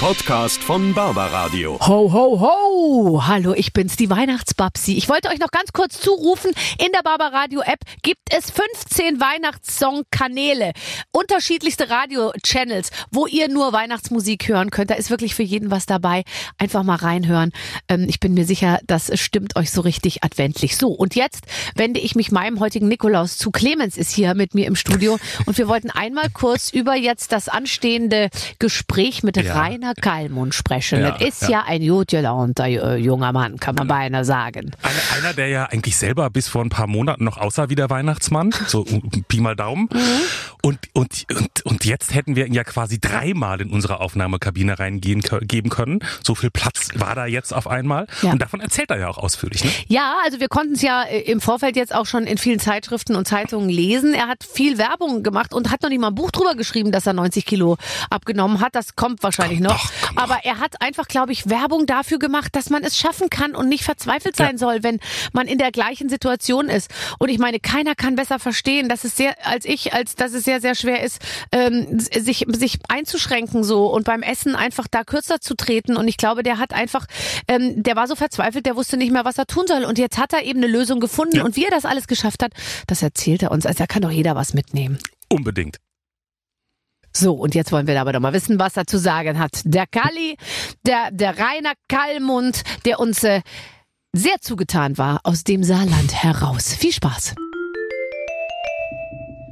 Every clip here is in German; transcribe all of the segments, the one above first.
Podcast von Barbaradio. Ho, ho, ho! Hallo, ich bin's, die Weihnachtsbabsi. Ich wollte euch noch ganz kurz zurufen, in der Barbaradio App gibt es 15 Weihnachtssong-Kanäle. Unterschiedlichste Radio-Channels, wo ihr nur Weihnachtsmusik hören könnt. Da ist wirklich für jeden was dabei. Einfach mal reinhören. Ähm, ich bin mir sicher, das stimmt euch so richtig adventlich. So, und jetzt wende ich mich meinem heutigen Nikolaus zu. Clemens ist hier mit mir im Studio und wir wollten einmal kurz über jetzt das anstehende Gespräch mit Ja. Rainer Kallmund sprechen. Ja, das ist ja, ja. ein gut gelaunter äh, junger Mann, kann man beinahe sagen. Einer, einer, der ja eigentlich selber bis vor ein paar Monaten noch aussah wie der Weihnachtsmann, so Pi mal Daumen. Und, und, und, und jetzt hätten wir ihn ja quasi dreimal in unsere Aufnahmekabine reingehen geben können. So viel Platz war da jetzt auf einmal. Ja. Und davon erzählt er ja auch ausführlich. Ne? Ja, also wir konnten es ja äh, im Vorfeld jetzt auch schon in vielen Zeitschriften und Zeitungen lesen. Er hat viel Werbung gemacht und hat noch nicht mal ein Buch drüber geschrieben, dass er 90 Kilo abgenommen hat. Das kommt wahrscheinlich Kommt noch. Noch. Aber er hat einfach, glaube ich, Werbung dafür gemacht, dass man es schaffen kann und nicht verzweifelt sein Ja. soll, wenn man in der gleichen Situation ist. Und ich meine, keiner kann besser verstehen, dass es sehr, als ich, als dass es sehr, sehr schwer ist, ähm, sich, sich einzuschränken so und beim Essen einfach da kürzer zu treten. Und ich glaube, der hat einfach, ähm, der war so verzweifelt, der wusste nicht mehr, was er tun soll. Und jetzt hat er eben eine Lösung gefunden. Ja. Und wie er das alles geschafft hat, das erzählt er uns. Also da kann doch jeder was mitnehmen. Unbedingt. So, und jetzt wollen wir aber doch mal wissen, was er zu sagen hat. Der Kalli, der, der Rainer Kallmund, der uns äh, sehr zugetan war aus dem Saarland heraus. Viel Spaß.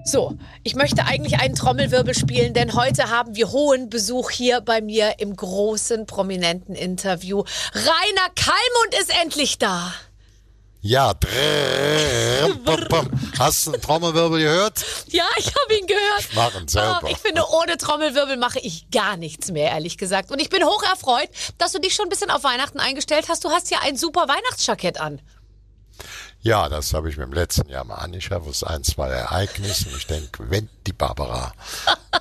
So, ich möchte eigentlich einen Trommelwirbel spielen, denn heute haben wir hohen Besuch hier bei mir im großen, prominenten Interview. Rainer Kallmund ist endlich da. Ja, hast du einen Trommelwirbel gehört? Ja, ich habe ihn gehört. Ihn selber. Ich finde, ohne Trommelwirbel mache ich gar nichts mehr, ehrlich gesagt. Und ich bin hoch erfreut, dass du dich schon ein bisschen auf Weihnachten eingestellt hast. Du hast ja ein super Weihnachtsjackett an. Ja, das habe ich mir im letzten Jahr mal angeschafft. Das ist ein, zwei Ereignisse. Und ich denke, wenn die Barbara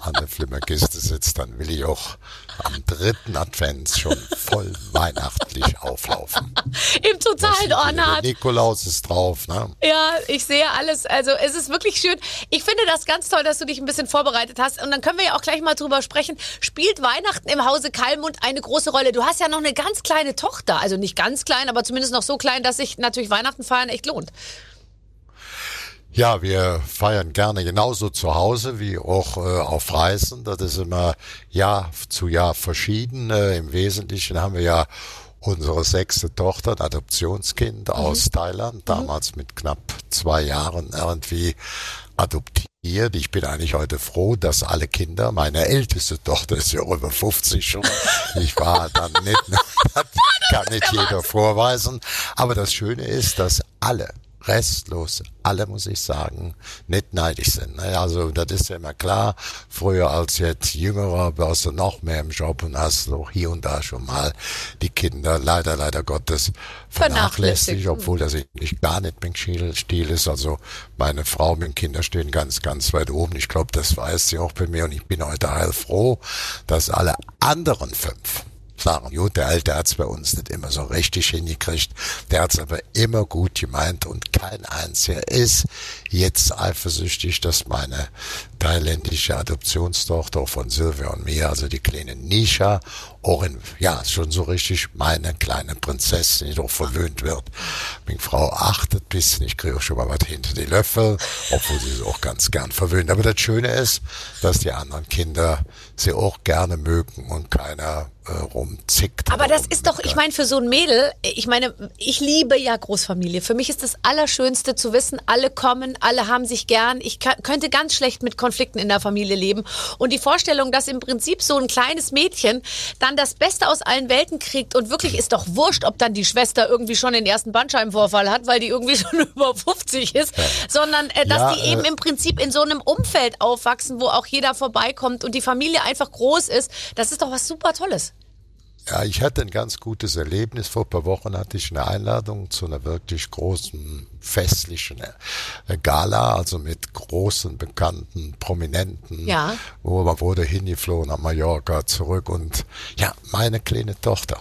an der Flimmerkiste sitzt, dann will ich auch am dritten Advent schon voll weihnachtlich auflaufen. Im totalen Ornat. Nikolaus ist drauf, ne? Ja, ich sehe alles. Also es ist wirklich schön. Ich finde das ganz toll, dass du dich ein bisschen vorbereitet hast. Und dann können wir ja auch gleich mal drüber sprechen. Spielt Weihnachten im Hause Kallmund eine große Rolle? Du hast ja noch eine ganz kleine Tochter. Also nicht ganz klein, aber zumindest noch so klein, dass sich natürlich Weihnachten feiern echt lohnt. Ja, wir feiern gerne genauso zu Hause wie auch äh, auf Reisen. Das ist immer Jahr zu Jahr verschieden. Äh, Im Wesentlichen haben wir ja unsere sechste Tochter, ein Adoptionskind aus Thailand, damals mit knapp zwei Jahren irgendwie adoptiert. Ich bin eigentlich heute froh, dass alle Kinder, meine älteste Tochter ist ja über 50 schon, ich war dann nicht, das kann nicht jeder vorweisen. Aber das Schöne ist, dass alle restlos, alle muss ich sagen, nicht neidisch sind. Also das ist ja immer klar. Früher als jetzt Jüngerer warst du noch mehr im Job und hast auch hier und da schon mal die Kinder leider, leider Gottes Vernachlässigt. obwohl das nicht gar nicht mein Stil ist. Also meine Frau und meine Kinder stehen ganz, ganz weit oben. Ich glaube, das weiß sie auch bei mir und ich bin heute heilfroh, dass alle anderen fünf sagen, gut, der Alte hat's bei uns nicht immer so richtig hingekriegt, der hat's aber immer gut gemeint und kein einziger ist jetzt eifersüchtig, dass meine thailändische Adoptionstochter von Silvia und mir, also die kleine Nisha, auch in, ja, schon so richtig meine kleine Prinzessin, die doch verwöhnt wird. Meine Frau achtet ein bisschen, ich kriege auch schon mal was hinter die Löffel, obwohl sie sie auch ganz gern verwöhnt. Aber das Schöne ist, dass die anderen Kinder sie auch gerne mögen und keiner äh, rumzickt. Aber das ist doch, ich meine, für so ein Mädel, ich meine, ich liebe ja Großfamilie. Für mich ist das Allerschönste zu wissen, alle kommen, alle haben sich gern. Ich könnte ganz schlecht mit Konflikten in der Familie leben. Und die Vorstellung, dass im Prinzip so ein kleines Mädchen dann das Beste aus allen Welten kriegt und wirklich ist doch wurscht, ob dann die Schwester irgendwie schon den ersten Bandscheibenvorfall hat, weil die irgendwie schon über 50 ist, sondern äh, dass Ja, die eben äh, im Prinzip in so einem Umfeld aufwachsen, wo auch jeder vorbeikommt und die Familie einfach groß ist. Das ist doch was super Tolles. Ja, ich hatte ein ganz gutes Erlebnis. Vor ein paar Wochen hatte ich eine Einladung zu einer wirklich großen festlichen äh, Gala, also mit großen, bekannten, Prominenten. Ja. Wo man wurde hingeflogen nach Mallorca zurück und ja, meine kleine Tochter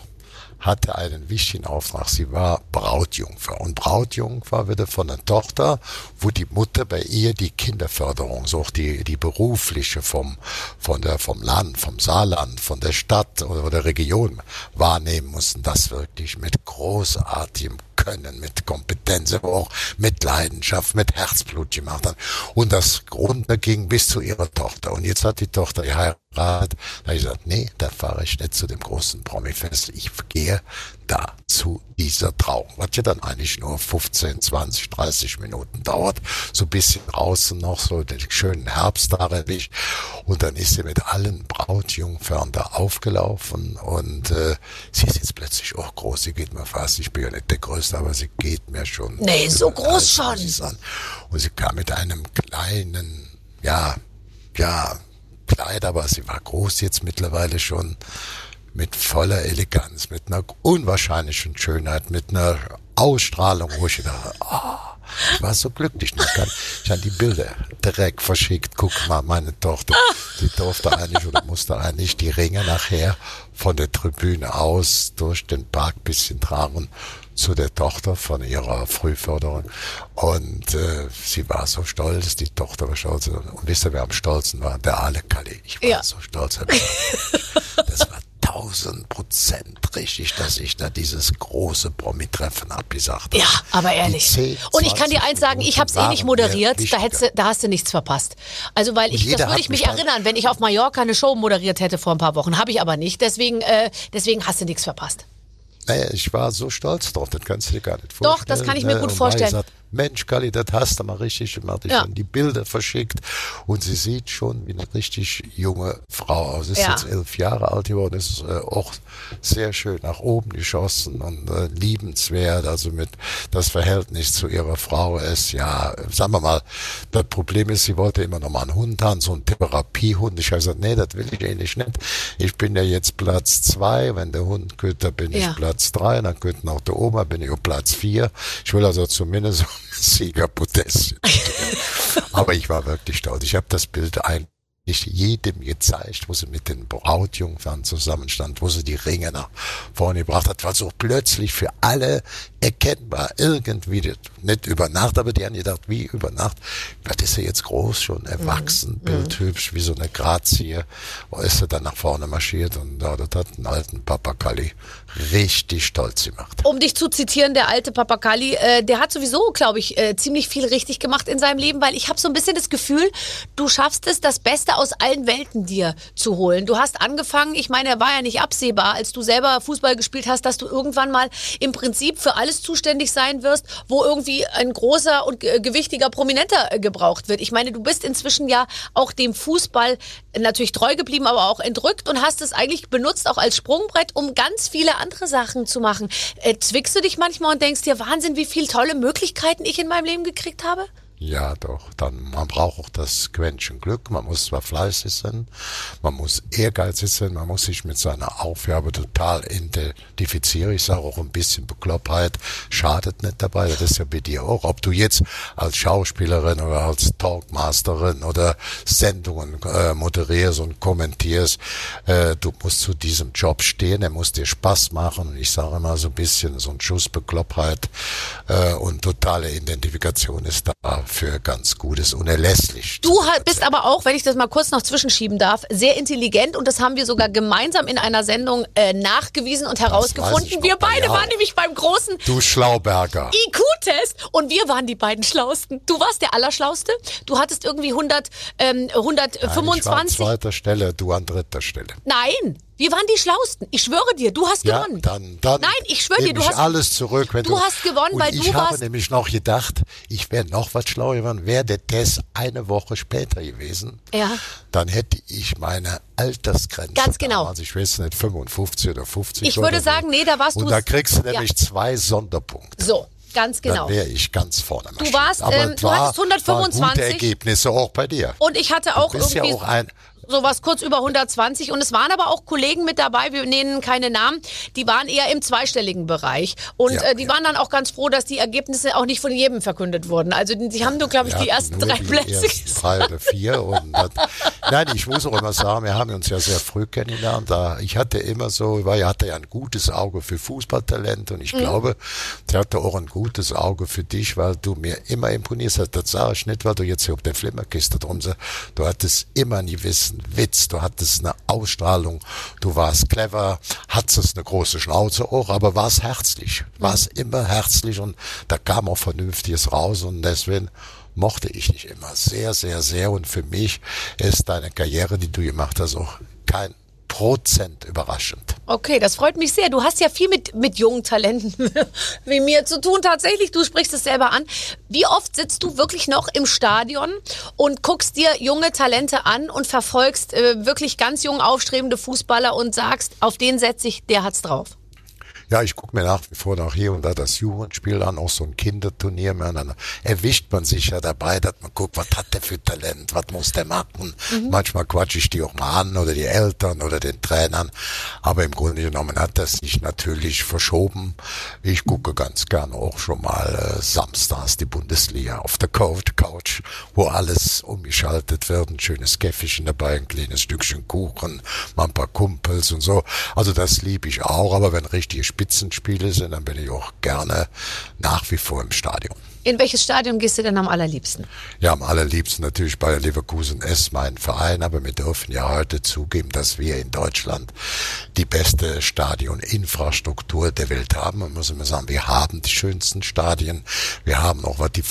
hatte einen wichtigen Auftrag. Sie war Brautjungfer. Und Brautjungfer wurde von einer Tochter, wo die Mutter bei ihr die Kinderförderung, so auch die, die berufliche vom, von der, vom Land, vom Saarland, von der Stadt oder der Region wahrnehmen mussten. Das wirklich mit großartigem Können, mit Kompetenz, aber auch mit Leidenschaft, mit Herzblut gemacht hat. Und das runterging bis zu ihrer Tochter. Und jetzt hat die Tochter geheiratet. Da habe ich gesagt, nee, da fahre ich nicht zu dem großen Promi-Fest. Ich gehe da zu dieser Trauung. Was ja dann eigentlich nur 15, 20, 30 Minuten dauert. So ein bisschen draußen noch, so den schönen Herbst da erwischt. Und dann ist sie mit allen Brautjungfern da aufgelaufen und äh, sie ist jetzt plötzlich auch groß. Sie geht mir fast, ich bin ja nicht der Größte, aber sie geht mir schon. Nee, so groß schon. Und sie kam mit einem kleinen, ja, ja, Kleid, aber sie war groß jetzt mittlerweile schon mit voller Eleganz, mit einer unwahrscheinlichen Schönheit, mit einer Ausstrahlung, wo ich dachte, oh, ich war so glücklich. Ich habe hab die Bilder direkt verschickt. Guck mal, meine Tochter, die durfte eigentlich oder musste eigentlich die Ringe nachher von der Tribüne aus durch den Park bisschen tragen zu der Tochter von ihrer Frühförderin. Und äh, sie war so stolz, die Tochter war stolz. Und wisst ihr, wer am stolzen war? Der Ale Kalli. Ich war Ja. so stolz. Das war tausend Prozent richtig, dass ich da dieses große Promi-Treffen abgesagt habe. Ja, aber ehrlich. Die 10, und ich kann dir 20 eins sagen, ich habe es eh nicht moderiert, da, hättest, da hast du nichts verpasst. Also weil ich, das würde ich mich dann- erinnern, wenn ich auf Mallorca eine Show moderiert hätte vor ein paar Wochen. Habe ich aber nicht, deswegen, äh, deswegen hast du nichts verpasst. Naja, ich war so stolz drauf, das kannst du dir gar nicht vorstellen. Doch, das kann ich mir ne? gut vorstellen. Mensch, Kali, das hast du mal richtig gemacht. Ich Ja. habe die Bilder verschickt und sie sieht schon wie eine richtig junge Frau aus. Ist Ja. jetzt elf Jahre alt geworden, ist äh, auch sehr schön nach oben geschossen und äh, liebenswert. Also mit das Verhältnis zu ihrer Frau ist ja, sagen wir mal, das Problem ist, sie wollte immer noch mal einen Hund haben, so einen Therapiehund. Ich habe gesagt, nee, das will ich eigentlich nicht. Ich bin ja jetzt Platz zwei, wenn der Hund da bin Ja. ich Platz drei, dann könnten auch der Oma, bin ich auf Platz vier. Ich will also zumindest ein Siegerpodest. Aber ich war wirklich stolz. Ich habe das Bild eigentlich jedem gezeigt, wo sie mit den Brautjungfern zusammenstand, wo sie die Ringe nach vorne gebracht hat, war so plötzlich für alle erkennbar irgendwie, nicht über Nacht, aber die haben gedacht, wie über Nacht, was ist er jetzt groß, schon erwachsen, bildhübsch, wie so eine Grazie, wo ist er dann nach vorne marschiert und ja, das hat einen alten Papa Kalli richtig stolz gemacht. Um dich zu zitieren, der alte Papakali, äh, der hat sowieso, glaube ich, äh, ziemlich viel richtig gemacht in seinem Leben, weil ich habe so ein bisschen das Gefühl, du schaffst es, das Beste aus allen Welten dir zu holen. Du hast angefangen, ich meine, er war ja nicht absehbar, als du selber Fußball gespielt hast, dass du irgendwann mal im Prinzip für alles zuständig sein wirst, wo irgendwie ein großer und äh, gewichtiger Prominenter äh, gebraucht wird. Ich meine, du bist inzwischen ja auch dem Fußball natürlich treu geblieben, aber auch entrückt und hast es eigentlich benutzt auch als Sprungbrett, um ganz viele andere Sachen zu machen. Äh, zwickst du dich manchmal und denkst dir, Wahnsinn, wie viele tolle Möglichkeiten ich in meinem Leben gekriegt habe? Ja, doch. Dann, man braucht auch das Quäntchen Glück. Man muss zwar fleißig sein, man muss ehrgeizig sein, man muss sich mit seiner Aufgabe total identifizieren. Ich sage auch ein bisschen Beklopptheit schadet nicht dabei. Das ist ja bei dir auch. Ob du jetzt als Schauspielerin oder als Talkmasterin oder Sendungen äh, moderierst und kommentierst, äh, du musst zu diesem Job stehen. Er muss dir Spaß machen. Ich sage immer so ein bisschen so ein Schuss Beklopptheit äh, und totale Identifikation ist da für ganz Gutes, unerlässlich. Du halt bist aber auch, wenn ich das mal kurz noch zwischenschieben darf, sehr intelligent und das haben wir sogar gemeinsam in einer Sendung äh, nachgewiesen und herausgefunden. Wir beide ja. waren nämlich beim großen Du Schlauberger. IQ-Test und wir waren die beiden Schlausten. Du warst der Allerschlauste. Du hattest irgendwie 100, ähm, Nein, ich war an 125. zweiter Stelle, du an dritter Stelle. Nein, wir waren die Schlausten. Ich schwöre dir, du hast Ja, gewonnen. dann, dann Nein, ich schwöre dir, du ich hast alles zurück. Wenn du du, hast gewonnen, und weil ich du habe warst- nämlich noch gedacht, ich wäre noch was schlauer geworden, wäre der Test eine Woche später gewesen. Ja. Dann hätte ich meine Altersgrenze. Ganz genau. Damals, ich weiß nicht, 55 oder 50. Ich würde sagen, nee, da warst Und du- da kriegst du Ja. nämlich zwei Sonderpunkte. So, ganz genau. Dann wäre ich ganz vorne. marschiert. warst, ähm, es du war, hattest 125. Waren gute Ergebnisse auch bei dir. Und ich hatte auch Du bist ja irgendwie auch ein, sowas kurz über 120 und es waren aber auch Kollegen mit dabei, wir nennen keine Namen, die waren eher im zweistelligen Bereich und Ja, äh, die ja. waren dann auch ganz froh, dass die Ergebnisse auch nicht von jedem verkündet wurden. Also die, die haben nur, glaube ich, die ersten drei die Plätze. ersten drei oder vier und das, Nein, ich muss auch immer sagen, wir haben uns ja sehr früh kennengelernt. Da ich hatte immer so, weil er hatte ja ein gutes Auge für Fußballtalent und ich mhm. glaube, er hatte auch ein gutes Auge für dich, weil du mir immer imponierst hast. Das sage ich nicht, weil du jetzt hier auf der Flimmerkiste drum bist. Du hattest immer einen Witz, du hattest eine Ausstrahlung, du warst clever, hattest eine große Schnauze auch, aber warst herzlich, warst mhm. immer herzlich und da kam auch Vernünftiges raus und deswegen mochte ich dich immer sehr, sehr, sehr. Und für mich ist deine Karriere, die du gemacht hast, auch kein Prozent überraschend. Okay, das freut mich sehr. Du hast ja viel mit, mit jungen Talenten wie mir zu tun. Tatsächlich, du sprichst es selber an. Wie oft sitzt du wirklich noch im Stadion und guckst dir junge Talente an und verfolgst äh, wirklich ganz jung aufstrebende Fußballer und sagst, auf den setze ich, der hat's drauf? Ja, ich gucke mir nach wie vor noch hier und da das Jugendspiel an, auch so ein Kinderturnier. Man, dann erwischt man sich ja dabei, dass man guckt, was hat der für Talent, was muss der machen. Mhm. Manchmal quatsche ich die auch mal an oder die Eltern oder den Trainern. Aber im Grunde genommen hat das sich natürlich verschoben. Ich gucke ganz gerne auch schon mal äh, samstags die Bundesliga auf der Couch, wo alles umgeschaltet wird. Ein schönes Käffchen dabei, ein kleines Stückchen Kuchen, mal ein paar Kumpels und so. Also das liebe ich auch, aber wenn richtige Spitzenspiele sind, dann bin ich auch gerne nach wie vor im Stadion. In welches Stadion gehst du denn am allerliebsten? Ja, am allerliebsten natürlich bei Leverkusen S, mein Verein, aber wir dürfen ja heute zugeben, dass wir in Deutschland die beste Stadioninfrastruktur der Welt haben. Man muss immer sagen, wir haben die schönsten Stadien. Wir haben auch, was die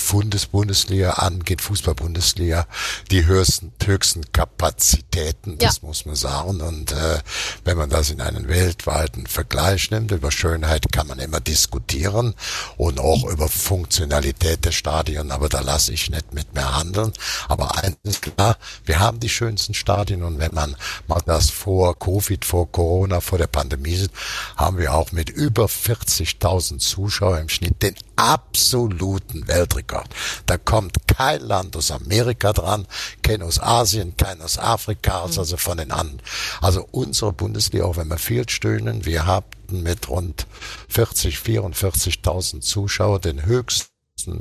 Bundesliga angeht, Fußball-Bundesliga, die höchsten, höchsten Kapazitäten, das ja. muss man sagen. Und äh, wenn man das in einen weltweiten Vergleich nimmt, über Schönheit kann man immer diskutieren und auch über Funktionalität Qualität der Stadien, aber da lasse ich nicht mit mehr handeln. Aber eins ist klar, wir haben die schönsten Stadien und wenn man mal das vor Covid, vor Corona, vor der Pandemie sieht, haben wir auch mit über 40.000 Zuschauern im Schnitt den absoluten Weltrekord. Da kommt kein Land aus Amerika dran, kein aus Asien, kein aus Afrika, also von den anderen. Also unsere Bundesliga, auch wenn wir viel stöhnen, wir haben mit rund 40, 44.000 Zuschauer den höchsten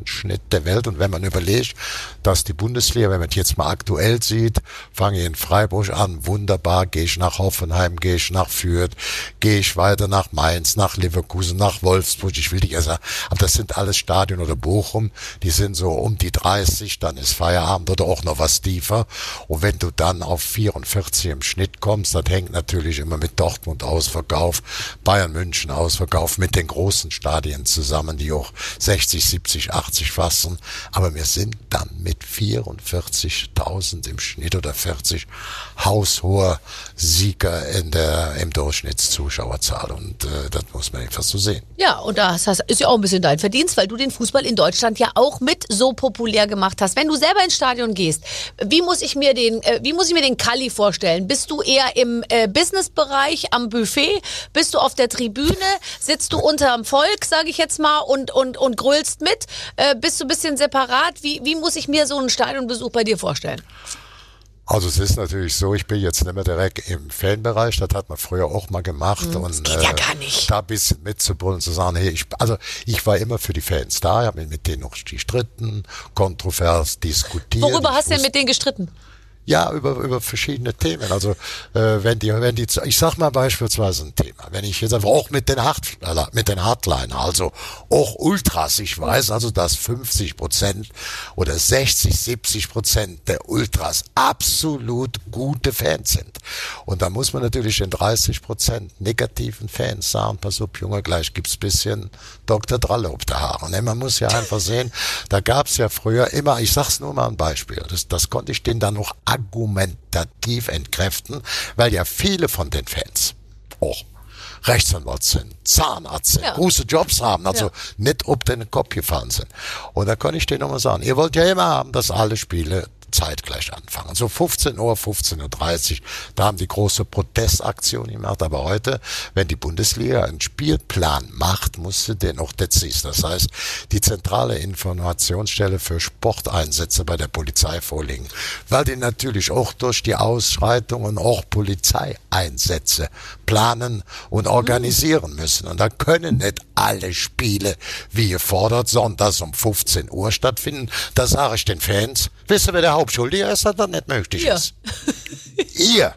Schnitt der Welt. Und wenn man überlegt, dass die Bundesliga, wenn man jetzt mal aktuell sieht, fange ich in Freiburg an, wunderbar, gehe ich nach Hoffenheim, gehe ich nach Fürth, gehe ich weiter nach Mainz, nach Leverkusen, nach Wolfsburg, ich will nicht sagen, aber das sind alles Stadien oder Bochum, die sind so um die 30, dann ist Feierabend oder auch noch was tiefer. Und wenn du dann auf 44 im Schnitt kommst, das hängt natürlich immer mit Dortmund Ausverkauf, Bayern München Ausverkauf, mit den großen Stadien zusammen, die auch 60, 70, 80 fassen, aber wir sind dann mit 44.000 im Schnitt oder 40 haushoher Sieger in der, im Durchschnittszuschauerzahl und äh, das muss man einfach so sehen. Ja, und das ist ja auch ein bisschen dein Verdienst, weil du den Fußball in Deutschland ja auch mit so populär gemacht hast. Wenn du selber ins Stadion gehst, wie muss ich mir den, äh, wie muss ich mir den Kalli vorstellen? Bist du eher im äh, Businessbereich am Buffet? Bist du auf der Tribüne? Sitzt du unterm Volk, sage ich jetzt mal, und, und, und grölst mit? Äh, bist du ein bisschen separat? Wie, wie muss ich mir so einen Stadionbesuch bei dir vorstellen? Also es ist natürlich so, ich bin jetzt nicht mehr direkt im Fanbereich, das hat man früher auch mal gemacht. Das und, geht ja äh, gar nicht. Da ein bisschen mitzubrüllen, zu sagen, hey, ich, also ich war immer für die Fans da, ich habe mit denen noch gestritten, kontrovers diskutiert. Worüber hast du denn mit denen gestritten? Ja, über, über verschiedene Themen. Also äh, wenn die, wenn die, ich sag mal beispielsweise ein Thema, wenn ich jetzt einfach auch mit den Hard, mit den Hardliner, also auch Ultras, ich weiß also, dass 50 Prozent oder 60, 70 Prozent der Ultras absolut gute Fans sind. Und da muss man natürlich den 30 Prozent negativen Fans sagen, pass auf, Junge, gleich gibt's bisschen Dr. Dralle auf der Haare. Ne? Man muss ja einfach sehen, da gab's ja früher immer, ich sag's nur mal ein Beispiel, das, das konnte ich denen dann noch argumentativ entkräften, weil ja viele von den Fans auch Rechtsanwalt sind, Zahnarzt sind, ja. große Jobs haben, also ja. nicht ob den Kopf gefallen sind. Und da kann ich dir nochmal sagen, ihr wollt ja immer haben, dass alle Spiele zeitgleich anfangen. So 15 Uhr, 15.30 Uhr, da haben die große Protestaktion gemacht. Aber heute, wenn die Bundesliga einen Spielplan macht, musste den auch Dezis. Das heißt, die zentrale Informationsstelle für Sporteinsätze bei der Polizei vorliegen. Weil die natürlich auch durch die Ausschreitungen auch Polizeieinsätze planen und organisieren müssen. Und da können nicht alle Spiele, wie gefordert, sonntags um 15 Uhr stattfinden. Da sage ich den Fans, wisst ihr, wer der Hauptschuldige ist, dass das nicht möglich Ihr. ist. Ihr.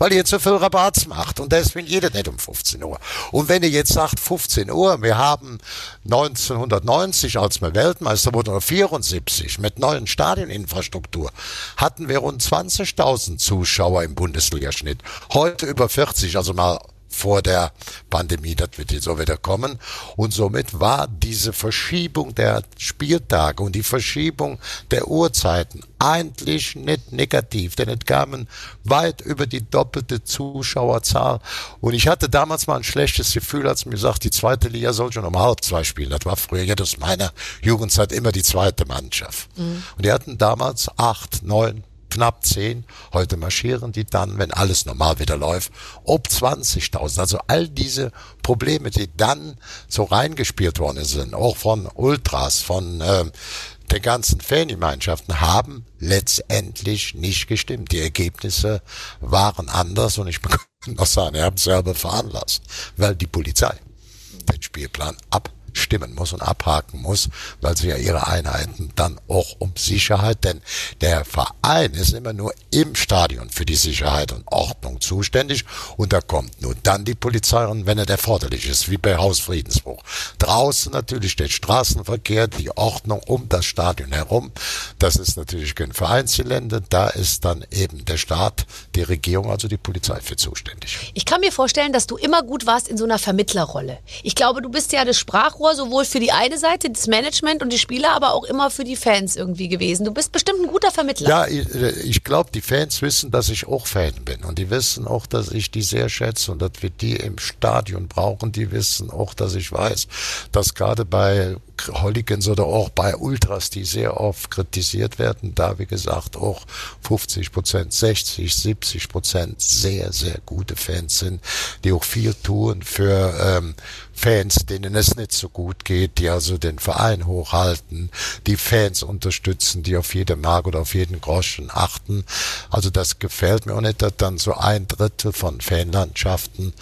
Weil ihr zu viel Rabatts macht. Und deswegen jeder nicht um 15 Uhr. Und wenn ihr jetzt sagt 15 Uhr, wir haben 1990, als wir Weltmeister wurden, oder 74, mit neuen Stadioninfrastruktur, hatten wir rund 20.000 Zuschauer im Bundesligaschnitt. Heute über 40, also mal vor der Pandemie, das wird jetzt so wieder kommen. Und somit war diese Verschiebung der Spieltage und die Verschiebung der Uhrzeiten eigentlich nicht negativ, denn es kamen weit über die doppelte Zuschauerzahl. Und ich hatte damals mal ein schlechtes Gefühl, als mir sagt, die zweite Liga soll schon um halb zwei spielen. Das war früher ja aus meiner Jugendzeit immer die zweite Mannschaft. Und die hatten damals acht, neun, knapp 10. Heute marschieren die dann, wenn alles normal wieder läuft, ob 20.000. Also all diese Probleme, die dann so reingespielt worden sind, auch von Ultras, von ähm, den ganzen Fangemeinschaften, haben letztendlich nicht gestimmt. Die Ergebnisse waren anders und ich kann noch sagen, ihr habt selber veranlasst, weil die Polizei den Spielplan abstimmen muss und abhaken muss, weil sie ja ihre Einheiten dann auch um Sicherheit, denn der Verein ist immer nur im Stadion für die Sicherheit und Ordnung zuständig und da kommt nur dann die Polizei und wenn er erforderlich ist, wie bei Hausfriedensbruch. Draußen natürlich der Straßenverkehr, die Ordnung um das Stadion herum. Das ist natürlich kein Vereinsgelände, da ist dann eben der Staat, die Regierung, also die Polizei für zuständig. Ich kann mir vorstellen, dass du immer gut warst in so einer Vermittlerrolle. Ich glaube, du bist ja das Sprachrohr sowohl für die eine Seite, das Management und die Spieler, aber auch immer für die Fans irgendwie gewesen. Du bist bestimmt ein guter Vermittler. Ja, ich, ich glaube, die Fans wissen, dass ich auch Fan bin und die wissen auch, dass ich die sehr schätze und dass wir die im Stadion brauchen. Die wissen auch, dass ich weiß, dass gerade bei Hooligans oder auch bei Ultras, die sehr oft kritisiert werden, da wie gesagt auch 50 Prozent, 60, 70 Prozent sehr, sehr gute Fans sind, die auch viel tun für ähm, Fans, denen es nicht so gut geht, die also den Verein hochhalten, die Fans unterstützen, die auf jede Mark oder auf jeden Groschen achten. Also das gefällt mir auch nicht, dass dann so ein Drittel von Fanlandschaften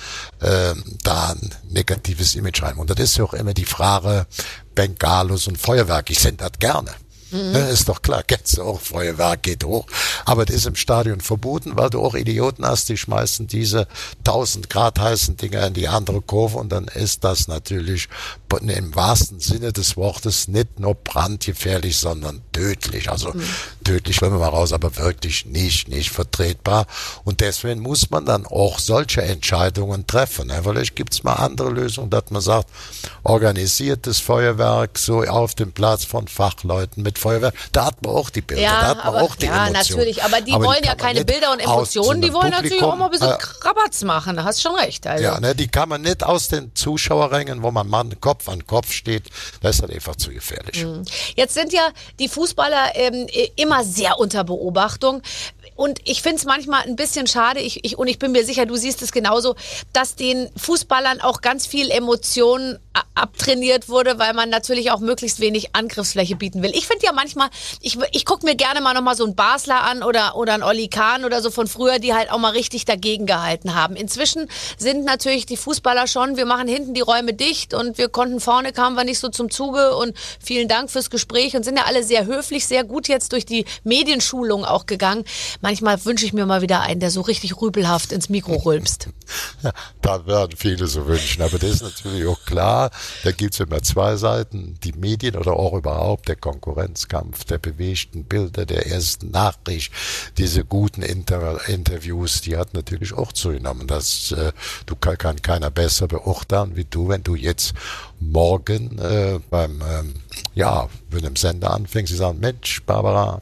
ähm, da ein negatives Image rein. Und das ist ja auch immer die Frage, Bengalos und Feuerwerk, ich sende das gerne. Mhm. Ist doch klar, kennst du auch, Feuerwerk geht hoch. Aber das ist im Stadion verboten, weil du auch Idioten hast, die schmeißen diese 1000 Grad heißen Dinger in die andere Kurve und dann ist das natürlich im wahrsten Sinne des Wortes nicht nur brandgefährlich, sondern tödlich. Also mhm. tödlich, wenn wir mal raus, aber wirklich nicht, nicht vertretbar. Und deswegen muss man dann auch solche Entscheidungen treffen. Ne? Vielleicht gibt's mal andere Lösungen, dass man sagt, organisiertes Feuerwerk so auf dem Platz von Fachleuten mit Feuerwerk. Da hat man auch die Bilder, ja, da hat man aber, auch die ja, Emotionen. natürlich, aber die Aber die wollen ja kann man keine Bilder und Emotionen, die wollen einem natürlich auch mal ein bisschen Publikum, Rabatz machen. Da hast schon recht. Also. Ja, ne, die kann man nicht aus den Zuschauerrängen, wo man Mann Kopf an Kopf steht, das ist halt einfach zu gefährlich. Mhm. Jetzt sind ja die Fußballer ähm, immer sehr unter Beobachtung. Und ich finde es manchmal ein bisschen schade, ich, ich, und ich bin mir sicher, du siehst es genauso, dass den Fußballern auch ganz viel Emotionen abtrainiert wurde, weil man natürlich auch möglichst wenig Angriffsfläche bieten will. Ich finde ja manchmal, ich, ich gucke mir gerne mal nochmal so einen Basler an oder, oder einen Olli Kahn oder so von früher, die halt auch mal richtig dagegen gehalten haben. Inzwischen sind natürlich die Fußballer schon, wir machen hinten die Räume dicht und wir konnten vorne, kamen wir nicht so zum Zuge und vielen Dank fürs Gespräch und sind ja alle sehr höflich, sehr gut jetzt durch die Medienschulung auch gegangen. Manchmal wünsche ich mir mal wieder einen, der so richtig rübelhaft ins Mikro rülpst. Da werden viele so wünschen. Aber das ist natürlich auch klar, da gibt's immer zwei Seiten. Die Medien oder auch überhaupt der Konkurrenzkampf, der bewegten Bilder, der ersten Nachricht, diese guten Inter Interviews, die hat natürlich auch zugenommen. Das äh, du kann, kann keiner besser beurteilen wie du, wenn du jetzt morgen äh, beim ähm, ja, wenn im Sender anfängst, sie sagen, Mensch, Barbara,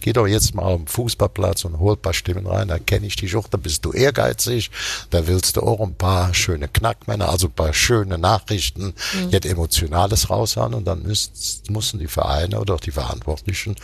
geh doch jetzt mal auf den Fußballplatz und hol ein paar Stimmen rein, da kenne ich dich auch, da bist du ehrgeizig, da willst du auch ein paar schöne Knackmänner, also ein paar schöne Nachrichten, mhm. jetzt Emotionales raushauen und dann müssen die Vereine oder auch die Verantwortlichen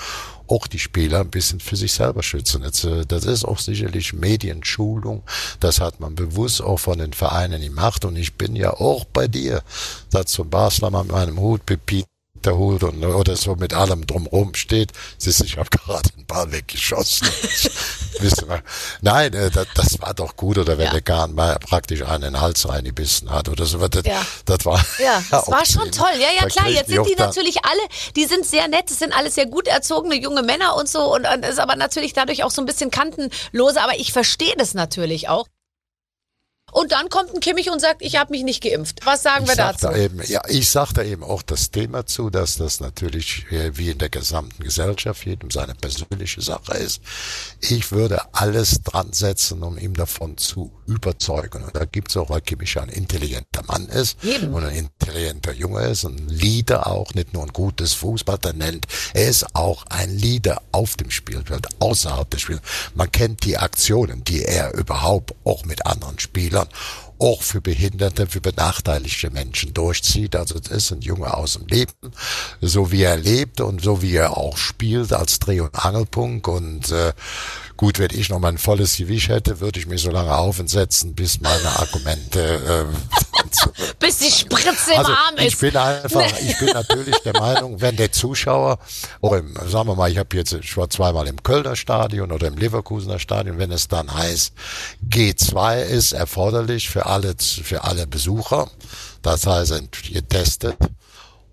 auch die Spieler ein bisschen für sich selber schützen. Jetzt, äh, das ist auch sicherlich Medienschulung. Das hat man bewusst auch von den Vereinen gemacht. Und ich bin ja auch bei dir, da zum Basler mit meinem Hut Pepin holt und, oder so mit allem drumherum steht. Siehst du, ich habe gerade den Ball weggeschossen. Nein, äh, das, das war doch gut. Oder wenn Ja. der Garn mal praktisch einen Hals reingebissen hat oder so. Das, Ja. das war Ja, das war schon toll. Ja, ja, Da klar. Jetzt sind die natürlich alle, die sind sehr nett, das sind alles sehr gut erzogene junge Männer und so und, und ist aber natürlich dadurch auch so ein bisschen kantenlose, aber ich verstehe das natürlich auch. Und dann kommt ein Kimmich und sagt, ich habe mich nicht geimpft. Was sagen wir ich sag dazu? Da eben, ja, ich sage da eben auch das Thema zu, dass das natürlich äh, wie in der gesamten Gesellschaft jedem seine persönliche Sache ist. Ich würde alles dran setzen, um ihm davon zu überzeugen. Und da gibt's auch, weil Kimmich ein intelligenter Mann ist Eben. und ein intelligenter Junge ist, ein Leader auch, nicht nur ein gutes Fußballtalent. Er ist auch ein Leader auf dem Spielfeld, außerhalb des Spiels. Man kennt die Aktionen, die er überhaupt auch mit anderen Spielern auch für Behinderte, für benachteiligte Menschen durchzieht. Also das ist ein Junge aus dem Leben, so wie er lebt und so wie er auch spielt als Dreh- und Angelpunkt. Und äh, gut, wenn ich noch mal ein volles Gewicht hätte, würde ich mich so lange aufsetzen, bis meine Argumente äh, Bis die Spritze im also Arm ich ist. bin einfach, ich bin natürlich der Meinung, wenn der Zuschauer, oder im, sagen wir mal, ich habe jetzt, ich war zweimal im Kölner Stadion oder im Leverkusener Stadion, wenn es dann heißt, G2 ist erforderlich für alle, für alle Besucher, das heißt, getestet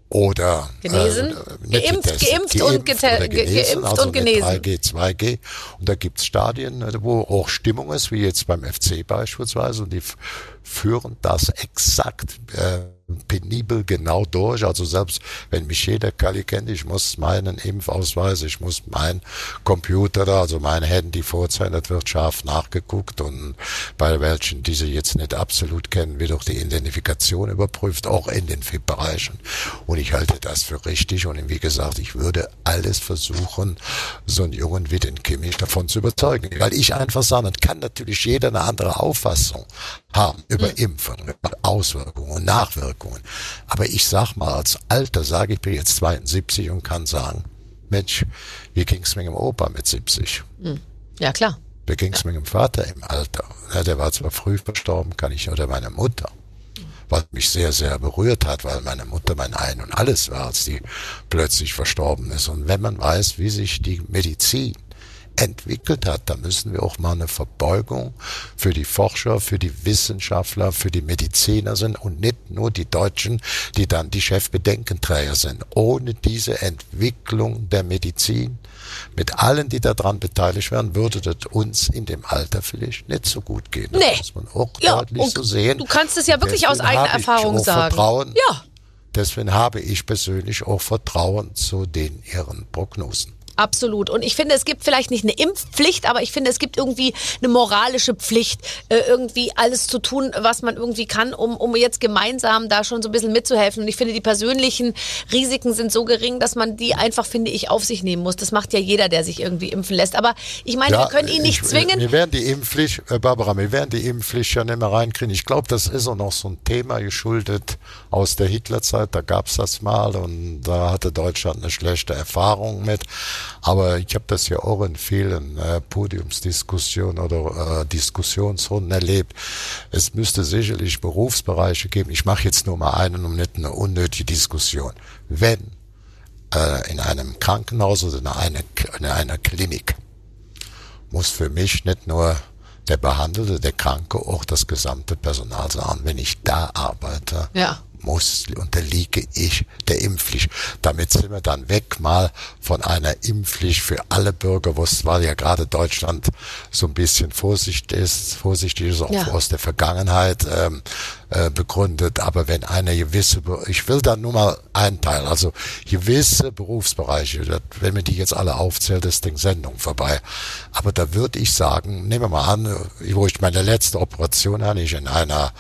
oder Genesen? äh, nicht Geimpft, geimpft und gete- oder ge- genesen, geimpft also und genesen. 3G, 2G. Und da gibt's Stadien, äh, wo auch Stimmung ist, wie jetzt beim FC beispielsweise. Und die führen das exakt äh, penibel genau durch. Also selbst wenn mich jeder Kali kennt, ich muss meinen Impfausweis, ich muss mein Computer also mein Handy vorzeigen, das wird scharf nachgeguckt und bei welchen, die sie jetzt nicht absolut kennen, wird auch die Identifikation überprüft, auch in den FIP-Bereichen. Und ich halte das für richtig und wie gesagt, ich würde alles versuchen, so einen Jungen wie den Kimmich davon zu überzeugen. Weil ich einfach sage, dann kann natürlich jeder eine andere Auffassung haben über Impfen, über Auswirkungen und Nachwirkungen. Aber ich sag mal, als Alter sage ich, bin jetzt 72 und kann sagen, Mensch, wie ging's mir im Opa mit 70? Ja, klar. Wie ging's mir dem Vater im Alter? Ja, der war zwar früh verstorben, kann ich, oder meine Mutter. Was mich sehr, sehr berührt hat, weil meine Mutter mein Ein und Alles war, als die plötzlich verstorben ist. Und wenn man weiß, wie sich die Medizin entwickelt hat, da müssen wir auch mal eine Verbeugung für die Forscher, für die Wissenschaftler, für die Mediziner sind und nicht nur die Deutschen, die dann die Chefbedenkenträger sind. Ohne diese Entwicklung der Medizin, mit allen, die daran beteiligt werden, würde das uns in dem Alter vielleicht nicht so gut gehen. Das Nee. muss man auch Ja, deutlich so sehen. du kannst es ja wirklich aus eigener habe ich Erfahrung auch sagen. Vertrauen, Ja. Deswegen habe ich persönlich auch Vertrauen zu den ihren Prognosen. Absolut. Und ich finde, es gibt vielleicht nicht eine Impfpflicht, aber ich finde, es gibt irgendwie eine moralische Pflicht, äh, irgendwie alles zu tun, was man irgendwie kann, um, um jetzt gemeinsam da schon so ein bisschen mitzuhelfen. Und ich finde, die persönlichen Risiken sind so gering, dass man die einfach, finde ich, auf sich nehmen muss. Das macht ja jeder, der sich irgendwie impfen lässt. Aber ich meine, wir können ihn nicht ich, zwingen. Wir werden die Impfpflicht, äh, Barbara, wir werden die Impfpflicht ja nicht mehr reinkriegen. Ich glaube, das ist auch noch so ein Thema geschuldet aus der Hitlerzeit. Da gab's das mal und da hatte Deutschland eine schlechte Erfahrung mit. Aber ich habe das ja auch in vielen äh, Podiumsdiskussionen oder äh, Diskussionsrunden erlebt. Es müsste sicherlich Berufsbereiche geben. Ich mache jetzt nur mal einen, um nicht eine unnötige Diskussion. Wenn äh, in einem Krankenhaus oder in einer, in einer Klinik muss für mich nicht nur der Behandelte, der Kranke, auch das gesamte Personal sagen. Wenn ich da arbeite, Ja. Muss, unterliege ich der Impfpflicht. Damit sind wir dann weg mal von einer Impfpflicht für alle Bürger, wo es weil ja gerade Deutschland so ein bisschen vorsichtig ist, vorsichtig ist auch Ja. aus der Vergangenheit ähm, äh, begründet. Aber wenn eine gewisse, ich will da nur mal einen Teil, also gewisse Berufsbereiche, das, wenn man die jetzt alle aufzählt, ist die Sendung vorbei. Aber da würde ich sagen, nehmen wir mal an, wo ich meine letzte Operation habe ich in einer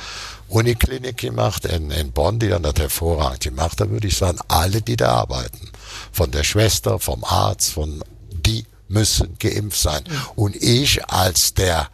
Uniklinik gemacht in, in Bonn, die dann das hervorragend gemacht. Da würde ich sagen, alle, die da arbeiten, von der Schwester, vom Arzt, von die müssen geimpft sein. Und ich als der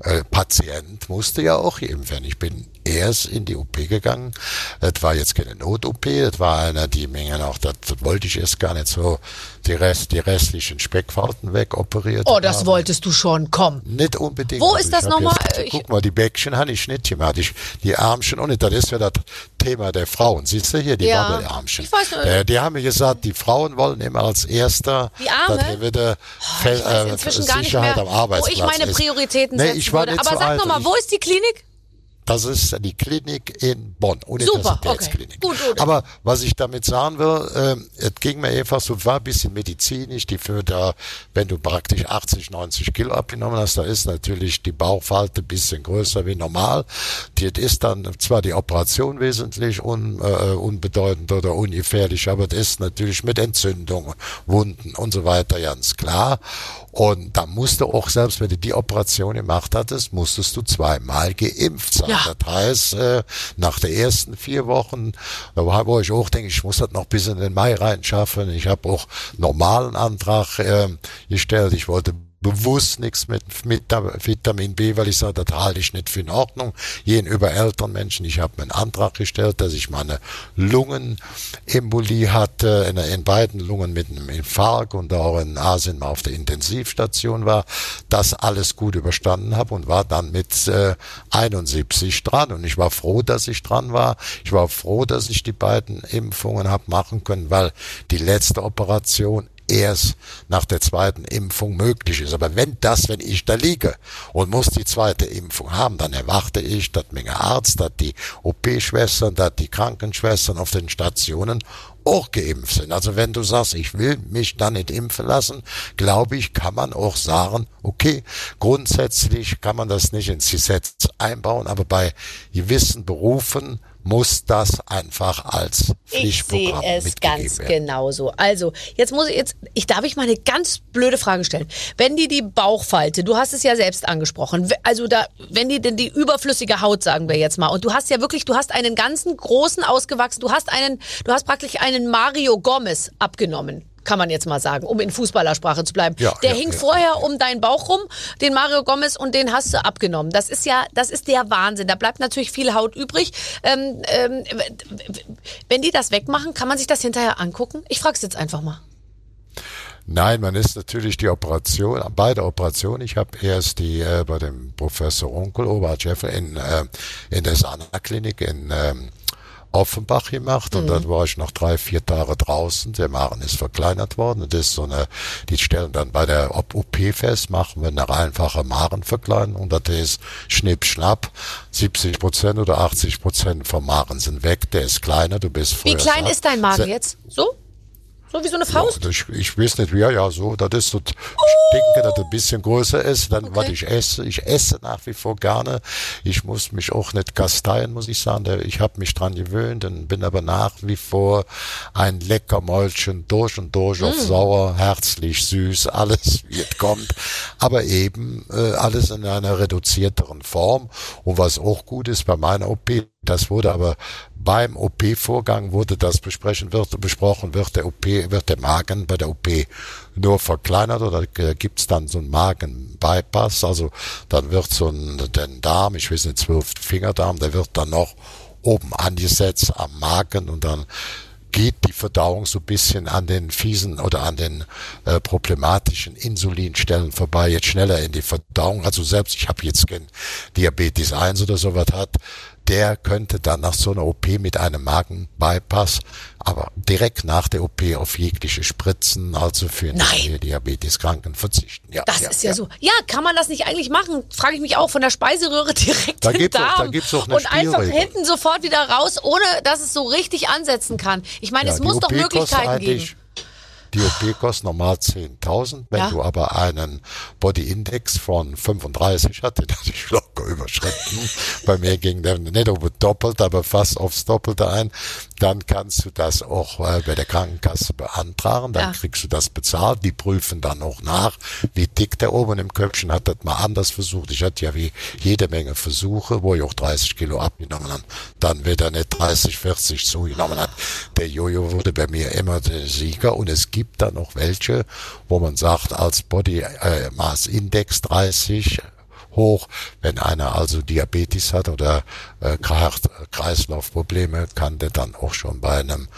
äh, Patient musste ja auch geimpft werden. Ich bin erst in die OP gegangen. Das war jetzt keine Not-OP, das war einer, die Menge noch, das, das wollte ich erst gar nicht so, die, Rest, die restlichen Speckfalten wegoperiert. Oh, das haben. wolltest du schon, komm. Nicht unbedingt. Wo ist das nochmal? Guck mal, die Bäckchen habe ich nicht gemacht. Ich, die Armchen und nicht. Das ist ja das Thema der Frauen. Siehst du hier, die Ja. Wabbelärmchen. Ich weiß. Äh, die haben mir gesagt, die Frauen wollen immer als erster, Die Arme? dass wieder weiß äh, Sicherheit mehr, am wo Arbeitsplatz ich meine ist. Prioritäten nee, setzen ich war würde. Aber sag nochmal, wo ist die Klinik? Das ist die Klinik in Bonn, Super, Universitätsklinik. okay. Gut, gut. Aber was ich damit sagen will, ähm, es ging mir einfach so, war ein bisschen medizinisch, die für da, wenn du praktisch 80, 90 Kilo abgenommen hast, da ist natürlich die Bauchfalte ein bisschen größer wie normal. Die ist dann zwar die Operation wesentlich un, äh, unbedeutend oder ungefährlich, aber das ist natürlich mit Entzündungen, Wunden und so weiter ganz klar. Und da musst du auch, selbst wenn du die Operation gemacht hattest, musstest du zweimal geimpft sein. Ja. Das heißt, äh, nach den ersten vier Wochen, da wo ich auch denke, ich muss das noch bis in den Mai reinschaffen. Ich habe auch normalen Antrag äh, gestellt. Ich wollte bewusst nichts mit, mit Vitamin B, weil ich sage, das halte ich nicht für in Ordnung. Gegenüber älteren Menschen, ich habe einen Antrag gestellt, dass ich meine Lungenembolie hatte, in, in beiden Lungen mit einem Infarkt und auch in Asien mal auf der Intensivstation war, das alles gut überstanden habe und war dann mit äh, 71 dran. Und ich war froh, dass ich dran war. Ich war froh, dass ich die beiden Impfungen habe machen können, weil die letzte Operation erst nach der zweiten Impfung möglich ist. Aber wenn das, wenn ich da liege und muss die zweite Impfung haben, dann erwarte ich, dass mein Arzt, dass die OP-Schwestern, dass die Krankenschwestern auf den Stationen auch geimpft sind. Also wenn du sagst, ich will mich da nicht impfen lassen, glaube ich, kann man auch sagen, okay, grundsätzlich kann man das nicht ins Gesetz einbauen, aber bei gewissen Berufen muss das einfach als Ich sehe Pflichtprogramm es ganz werden. genauso. Also, jetzt muss ich jetzt, ich darf ich mal eine ganz blöde Frage stellen. Wenn die die Bauchfalte, du hast es ja selbst angesprochen, also da, wenn die denn die überflüssige Haut, sagen wir jetzt mal, und du hast ja wirklich, du hast einen ganzen großen ausgewachsen, du hast einen, du hast praktisch einen Mario Gomez abgenommen. Kann man jetzt mal sagen, um in Fußballersprache zu bleiben. Ja, der ja, hing ja, vorher um deinen Bauch rum, den Mario Gomez, und den hast du abgenommen. Das ist ja, das ist der Wahnsinn. Da bleibt natürlich viel Haut übrig. Ähm, ähm, wenn die das wegmachen, kann man sich das hinterher angucken? Ich frage es jetzt einfach mal. Nein, man ist natürlich die Operation, beide Operationen. Ich habe erst die äh, bei dem Professor Onkel Ober Jeffel in, äh, in der Sana-Klinik in ähm, Offenbach gemacht und dann war ich noch drei, vier Tage draußen. Der Magen ist verkleinert worden. Das ist so eine, die stellen dann bei der Op- fest, machen wir eine einfache Magenverkleinerung. Das ist Schnipp, Schnapp. 70 Prozent oder 80 Prozent vom Magen sind weg. Der ist kleiner. Du bist Wie früher klein satt. ist dein Magen jetzt? So? So wie so eine Faust? ja, ich, ich weiß nicht, ja, ja, so, das ist so, ich denke, dass das ein bisschen größer ist, dann, was Okay. ich esse. Ich esse nach wie vor gerne. Ich muss mich auch nicht kasteien, muss ich sagen. Ich habe mich dran gewöhnt und bin aber nach wie vor ein lecker Mäulchen durch und durch auf sauer, herzlich, süß, alles wie es kommt. Aber eben äh, alles in einer reduzierteren Form. Und was auch gut ist bei meiner OP, das wurde aber beim OP-Vorgang wurde das besprechen wird, besprochen, wird der OP, wird der Magen bei der OP nur verkleinert oder gibt's dann so einen Magenbypass, also dann wird so ein den Darm, ich weiß nicht, zwölf Fingerdarm, der wird dann noch oben angesetzt am Magen und dann geht die Verdauung so ein bisschen an den fiesen oder an den äh, problematischen Insulinstellen vorbei, jetzt schneller in die Verdauung. Also selbst ich habe jetzt kein Diabetes 1 oder sowas hat, der könnte dann nach so einer OP mit einem Magenbypass, aber direkt nach der OP auf jegliche Spritzen, also für. Diabeteskranken verzichten. Ja, Das ist ja, so. Ja, kann man das nicht eigentlich machen? Frage ich mich auch von der Speiseröhre direkt Da in den gibt's auch- Darm da gibt's auch eine und einfach hinten sofort wieder raus, ohne dass es so richtig ansetzen kann. Ich meine, Ja, es muss doch Möglichkeiten geben. Die OP kostet normal 10.000. Wenn Ja. du aber einen Body Index von 35 hast, den hatte ich locker überschritten. Bei mir ging der nicht doppelt, aber fast aufs Doppelte ein. Dann kannst du das auch äh, bei der Krankenkasse beantragen. Dann Ja. kriegst du das bezahlt. Die prüfen dann auch nach, wie dick der oben im Köpfchen hat das mal anders versucht. Ich hatte ja wie jede Menge Versuche, wo ich auch 30 Kilo abgenommen habe. Dann wieder nicht 30, 40 zugenommen hat. Der Jojo wurde bei mir immer der Sieger und es gibt dann noch welche, wo man sagt, als Body äh, Mass Index 30 hoch. Wenn einer also Diabetes hat oder äh, Kreislaufprobleme, kann der dann auch schon bei einem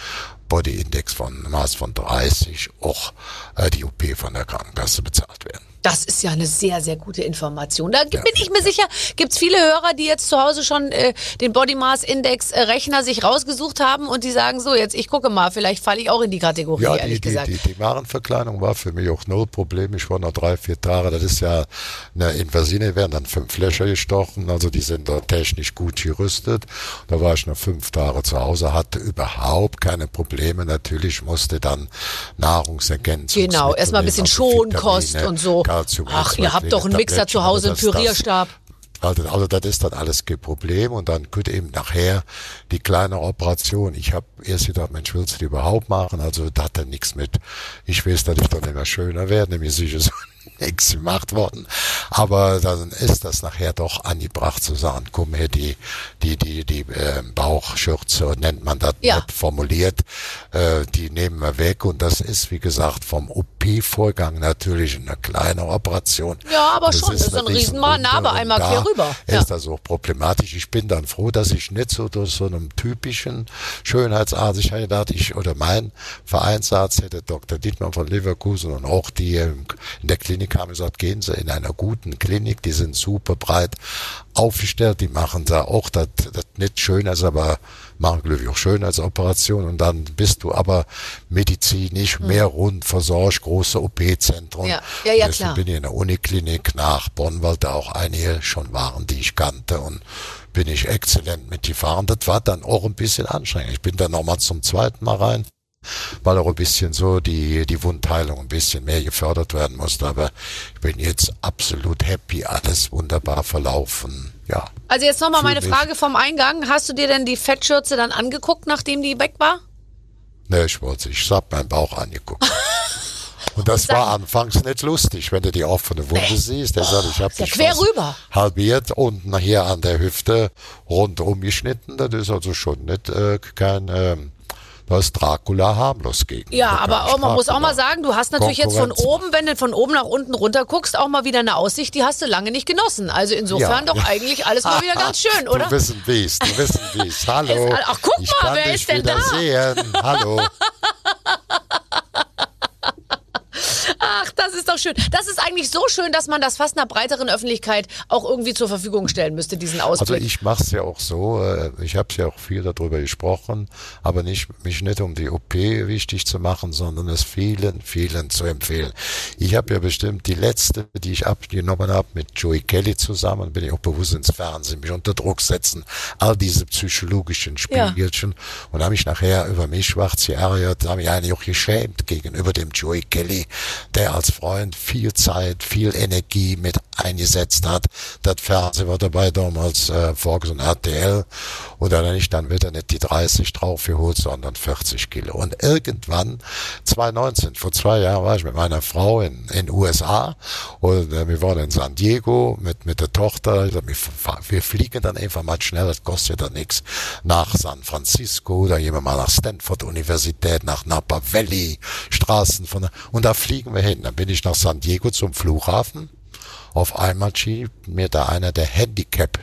Body Index von Maß von 30 auch äh, die OP von der Krankenkasse bezahlt werden. Das ist ja eine sehr, sehr gute Information. Da bin ich mir sicher, gibt's viele Hörer, die jetzt zu Hause schon äh, den Body Mass Index äh, Rechner sich rausgesucht haben und die sagen so, jetzt ich gucke mal, vielleicht falle ich auch in die Kategorie, Ja, die, ehrlich die, gesagt. die, die Magenverkleidung war für mich auch null Problem. Ich war noch drei, vier Tage. Das ist ja eine Invasine, werden dann fünf Löcher gestochen. Also die sind da technisch gut gerüstet. Da war ich noch fünf Tage zu Hause, hatte überhaupt keine Probleme. Natürlich musste dann Nahrungsergänzung. Genau, erstmal ein bisschen Schonkost und so. Calcium, Ach, ihr habt doch einen Mixer zu Hause, einen Pürierstab. also, also das ist dann alles kein Problem und dann könnte eben nachher die kleine Operation. Ich habe erst gedacht, Mensch, willst du die überhaupt machen? Also da hat er nichts mit. Ich weiß, dass ich dann immer schöner werde, nämlich sicher so nichts gemacht worden. Aber dann ist das nachher doch angebracht zu sagen, komm her, die, die, die, die äh, Bauchschürze nennt man das Ja. formuliert, äh, die nehmen wir weg und das ist, wie gesagt, vom OP-Vorgang natürlich eine kleine Operation. Ja, aber schon, das ist ein natürlich Riesenmal Wunder Narbe und einmal da quer rüber. Ja. Ist das auch problematisch. Ich bin dann froh, dass ich nicht so durch so einem typischen Schönheitsarzt, ich hätte gedacht, ich, oder mein Vereinsarzt hätte Dr. Dietmann von Leverkusen und auch die in der Klinik haben gesagt, gehen Sie in einer guten Klinik, die sind super breit aufgestellt, die machen da auch das, das nicht schön, also aber machen glücklich auch Schönheitsoperation und dann bist du aber medizinisch mehr rund versorgt, große OP-Zentren. Hm. Ja. Ja, ja, Deswegen klar. bin ich in der Uniklinik nach Bonn, weil da auch einige schon waren, die ich kannte und bin ich exzellent mitgefahren. Das war dann auch ein bisschen anstrengend. Ich bin dann nochmal zum zweiten Mal rein, weil auch ein bisschen so die, die Wundheilung ein bisschen mehr gefördert werden musste. Aber ich bin jetzt absolut happy, alles wunderbar verlaufen. Ja. Also jetzt nochmal meine mich. Frage vom Eingang. Hast du dir denn die Fettschürze dann angeguckt, nachdem die weg war? Ne, ich wollte, ich hab meinen Bauch angeguckt. Und das war anfangs nicht lustig, wenn du die offene Wunde siehst. Der sagt, ich habe ja quer rüber. halbiert und hier an der Hüfte rundum geschnitten. Das ist also schon nicht äh, kein, ähm, da ist Dracula harmlos gegen. Ja, aber auch, man muss auch mal sagen, du hast natürlich jetzt von oben, wenn du von oben nach unten runter guckst, auch mal wieder eine Aussicht, die hast du lange nicht genossen. Also insofern Ja. doch eigentlich alles mal wieder ganz schön, oder? Du wissen wie's, du wissen wie's. Hallo. Ist- ach, guck ich mal, wer ist denn da? sehen. Hallo. Ach, das ist doch schön. Das ist eigentlich so schön, dass man das fast einer breiteren Öffentlichkeit auch irgendwie zur Verfügung stellen müsste, diesen Also Ausblick. ich mache es ja auch so, äh, ich habe ja auch viel darüber gesprochen, aber nicht mich nicht um die OP wichtig zu machen, sondern es vielen, vielen zu empfehlen. Ich habe ja bestimmt die letzte, die ich abgenommen habe mit Joey Kelly zusammen, bin ich auch bewusst ins Fernsehen, mich unter Druck setzen, all diese psychologischen Ja. Spielchen und habe mich nachher über mich schwarz geärgert, habe mich eigentlich auch geschämt gegenüber dem Joey Kelly, der als Freund viel Zeit, viel Energie mit eingesetzt hat. Das Fernsehen war dabei damals äh, Fox und RTL dann nicht, dann wird er nicht die 30 draufgeholt, sondern 40 Kilo. Und irgendwann, 2019, vor zwei Jahren war ich mit meiner Frau in in USA und äh, wir waren in San Diego mit mit der Tochter. Ich sag, wir, wir fliegen dann einfach mal schnell, das kostet ja dann nichts, nach San Francisco, dann gehen wir mal nach Stanford Universität, nach Napa Valley, Straßen von und da fliegen wir hin. Dann bin ich nach San Diego zum Flughafen. Auf einmal schiebt mir da einer der Handicap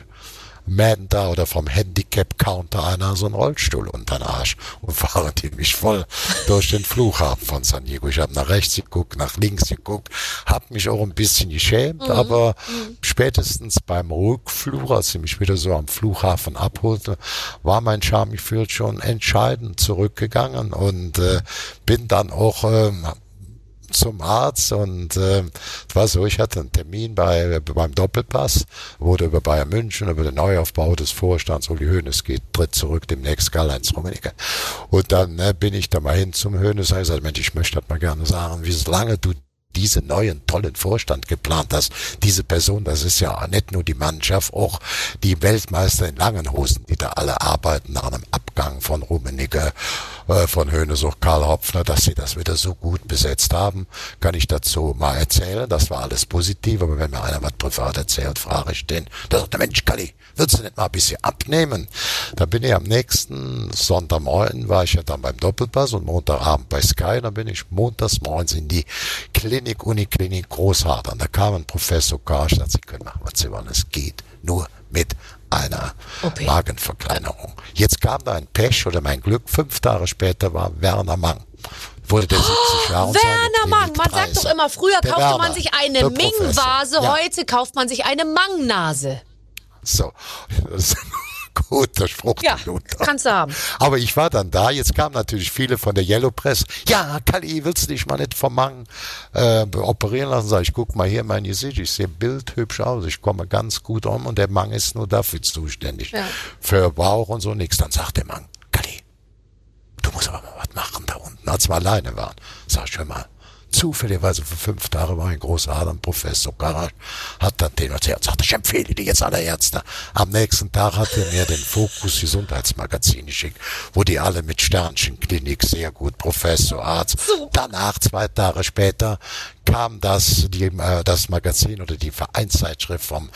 Man da oder vom Handicap-Counter einer so einen Rollstuhl unter den Arsch und fahren die mich voll durch den Flughafen von San Diego. Ich habe nach rechts geguckt, nach links geguckt, habe mich auch ein bisschen geschämt, aber spätestens beim Rückflug, als sie mich wieder so am Flughafen abholte, war mein Charmegefühl schon entscheidend zurückgegangen und äh, bin dann auch ähm, zum Arzt und äh, war so, ich hatte einen Termin bei beim Doppelpass, wurde über Bayern München, über den Neuaufbau des Vorstands, Uli Hoeneß geht, tritt zurück demnächst Karl-Heinz Rummenigge. Und dann äh, bin ich da mal hin zum Hoeneß und gesagt, Mensch, ich möchte das mal gerne sagen, wie lange du diese neuen tollen Vorstand geplant hast. Diese Person, das ist ja nicht nur die Mannschaft, auch die Weltmeister in langen Hosen, die da alle arbeiten nach einem Abgang von Rummenigge, äh, von Hönes auch Karl Hopfner, dass sie das wieder so gut besetzt haben, kann ich dazu mal erzählen. Das war alles positiv, aber wenn mir einer was privat erzählt, frage ich den. Da sagt der Mensch, Kalli, würdest du nicht mal ein bisschen abnehmen? Da bin ich am nächsten Sonntagmorgen, war ich ja dann beim Doppelpass und Montagabend bei Sky, dann bin ich montags morgens in die Klinik, Uniklinik Großhadern. Da kam ein Professor Karsch, sagt, Sie können machen, was Sie wollen. Es geht nur mit einer OP. Magenverkleinerung. Jetzt kam da ein Pech oder mein Glück. Fünf Tage später war Werner Mang. Wurde der 70 Jahre und seine Werner Mang, Klinik man sagt 30. doch immer, früher Der kaufte man Werner, sich eine. Ming-Vase, Ja. heute kauft man sich eine Mang-Nase. So, das ist ein guter Spruch. Ja, kannst du haben. Aber ich war dann da, jetzt kamen natürlich viele von der Yellow Press. Ja, Kali, willst du dich mal nicht vom Mang äh, operieren lassen? Sag ich, guck mal hier mein Gesicht, ich sehe bildhübsch aus, ich komme ganz gut um und der Mang ist nur dafür zuständig. Ja. Für Bauch und so nichts. Dann sagt der Mang, Kali, du musst aber mal was machen da unten, als wir alleine waren. Sag ich, hör mal, zufälligerweise vor fünf Tagen war ein großer Adam Professor Garage, hat dann den erzählt, sagt, ich empfehle dir jetzt alle Ärzte. Am nächsten Tag hat er mir den Fokus Gesundheitsmagazin geschickt, wo die alle mit Sternchtenklinik, sehr gut, Professor, Arzt. Danach, zwei Tage später, kam das, die, äh, das Magazin oder die Vereinszeitschrift vom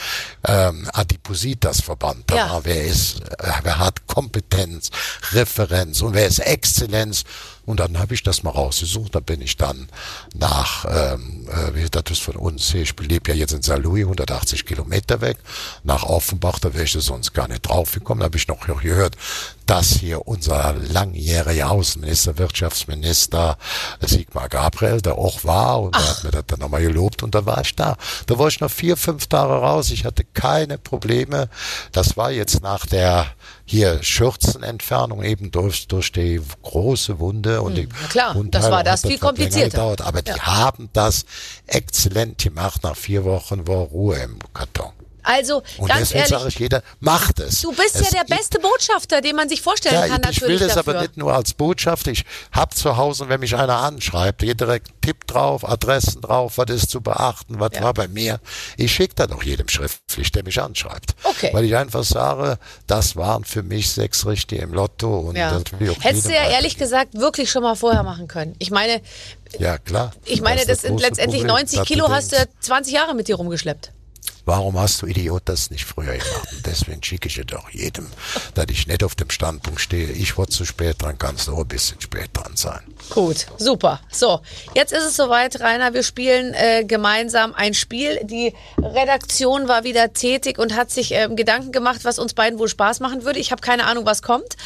ähm, Adipositas-Verband. Da Ja. war, wer ist, äh, wer hat Kompetenz, Referenz und wer ist Exzellenz. Und dann habe ich das mal rausgesucht. Da bin ich dann nach, ähm, äh, wie das ist von uns hier, ich lebe ja jetzt in St. Louis, 180 Kilometer weg, nach Offenbach, da wäre ich sonst gar nicht drauf gekommen. Da habe ich noch gehört, dass hier unser langjähriger Außenminister, Wirtschaftsminister Sigmar Gabriel, der auch war und der hat mir das dann nochmal gelobt und da war ich da. Da war ich noch vier, fünf Tage raus. Ich hatte keine Probleme. Das war jetzt nach der hier Schürzenentfernung eben durch, durch die große Wunde und die Hm, na klar, Wundheilung das war das viel komplizierter. gedauert. Aber die haben das exzellent gemacht. Nach vier Wochen war Ruhe im Karton. Also, Und ganz deswegen ehrlich, sage ich, jeder macht es. du bist es ja der beste Botschafter, den man sich vorstellen ja, kann ich will natürlich das dafür. aber nicht nur als Botschaft. Ich hab zu Hause, wenn mich einer anschreibt, geht direkt Tipp drauf, Adressen drauf, was ist zu beachten, was Ja. war bei mir. Ich schicke dann auch jedem schriftlich, der mich anschreibt. Okay. Weil ich einfach sage, das waren für mich sechs Richtige im Lotto. Und ja. das will Hättest du ja ehrlich gesagt wirklich schon mal vorher machen können. Ich meine, Ja, klar. ich meine, ist das sind letztendlich Problem. 90 Das Kilo hast du bedenkt. 20 Jahre mit dir rumgeschleppt. Warum hast du Idiot das nicht früher gemacht? Und deswegen schicke ich es doch jedem, dass ich nicht auf dem Standpunkt stehe. Ich wurde zu spät dran, kannst du auch ein bisschen spät dran sein. Gut, super. So, jetzt ist es soweit, Rainer. Wir spielen äh, gemeinsam ein Spiel. Die Redaktion war wieder tätig und hat sich ähm, Gedanken gemacht, was uns beiden wohl Spaß machen würde. Ich habe keine Ahnung, was kommt.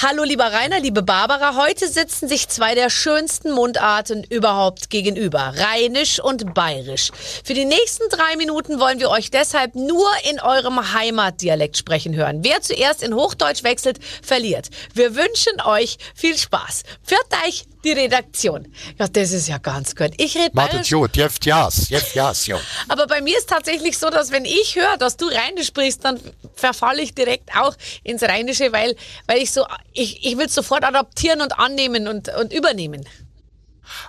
Hallo, lieber Rainer, liebe Barbara. Heute sitzen sich zwei der schönsten Mundarten überhaupt gegenüber. Rheinisch und Bayerisch. Für die nächsten drei Minuten wollen wir euch deshalb nur in eurem Heimatdialekt sprechen hören. Wer zuerst in Hochdeutsch wechselt, verliert. Wir wünschen euch viel Spaß. Führt euch die Redaktion. Ja, das ist ja ganz gut. Ich rede gut, jeft jas, jeft jas, jung. aber bei mir ist tatsächlich so, dass wenn ich höre, dass du Rheinisch sprichst, dann verfalle ich direkt auch ins Rheinische, weil, weil ich so, ich, ich will es sofort adaptieren und annehmen und, und übernehmen.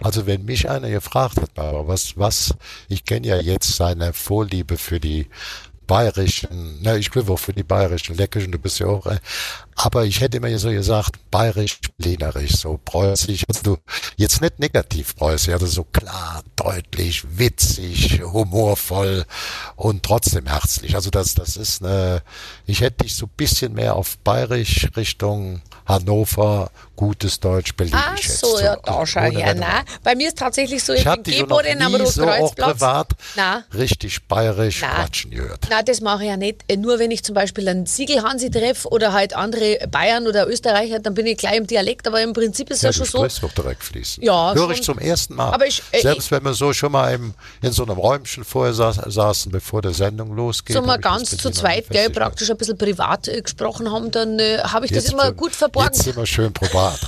Also wenn mich einer gefragt hat, was, was, ich kenne ja jetzt seine Vorliebe für die bayerischen, ne, ich glaube auch für die bayerischen Leckerchen, du bist ja auch, äh, aber ich hätte immer so gesagt, bayerisch, berlinerisch, so preußisch, also du, jetzt nicht negativ preußisch, also so klar, deutlich, witzig, humorvoll und trotzdem herzlich. Also das, das ist eine, ich hätte dich so ein bisschen mehr auf bayerisch Richtung Hannover, gutes Deutsch, Berlin Ach so, ja, da schau her. Rennung. Na, bei mir ist tatsächlich so, ich, Ich habe bin dich noch geboren am nie so auch privat Na. richtig bayerisch Na. quatschen gehört. Na, das mache ich ja nicht. Äh, Nur wenn ich zum Beispiel einen Siegelhansi treffe oder halt andere Bayern oder Österreicher, dann bin ich gleich im Dialekt. Aber im Prinzip ist es ja, Ja, schon so. doch direkt fließend. Ja, Höre ich zum ersten Mal. Aber ich- äh, Selbst wenn wir so schon mal im, in so einem Räumchen vorher saß, saßen, bevor der Sendung losgeht. So mal das ganz zu zweit, gell, praktisch ein bisschen privat äh, gesprochen haben, dann äh, habe ich das Jetzt immer schon- gut verborgen. Jetzt wir schön privat.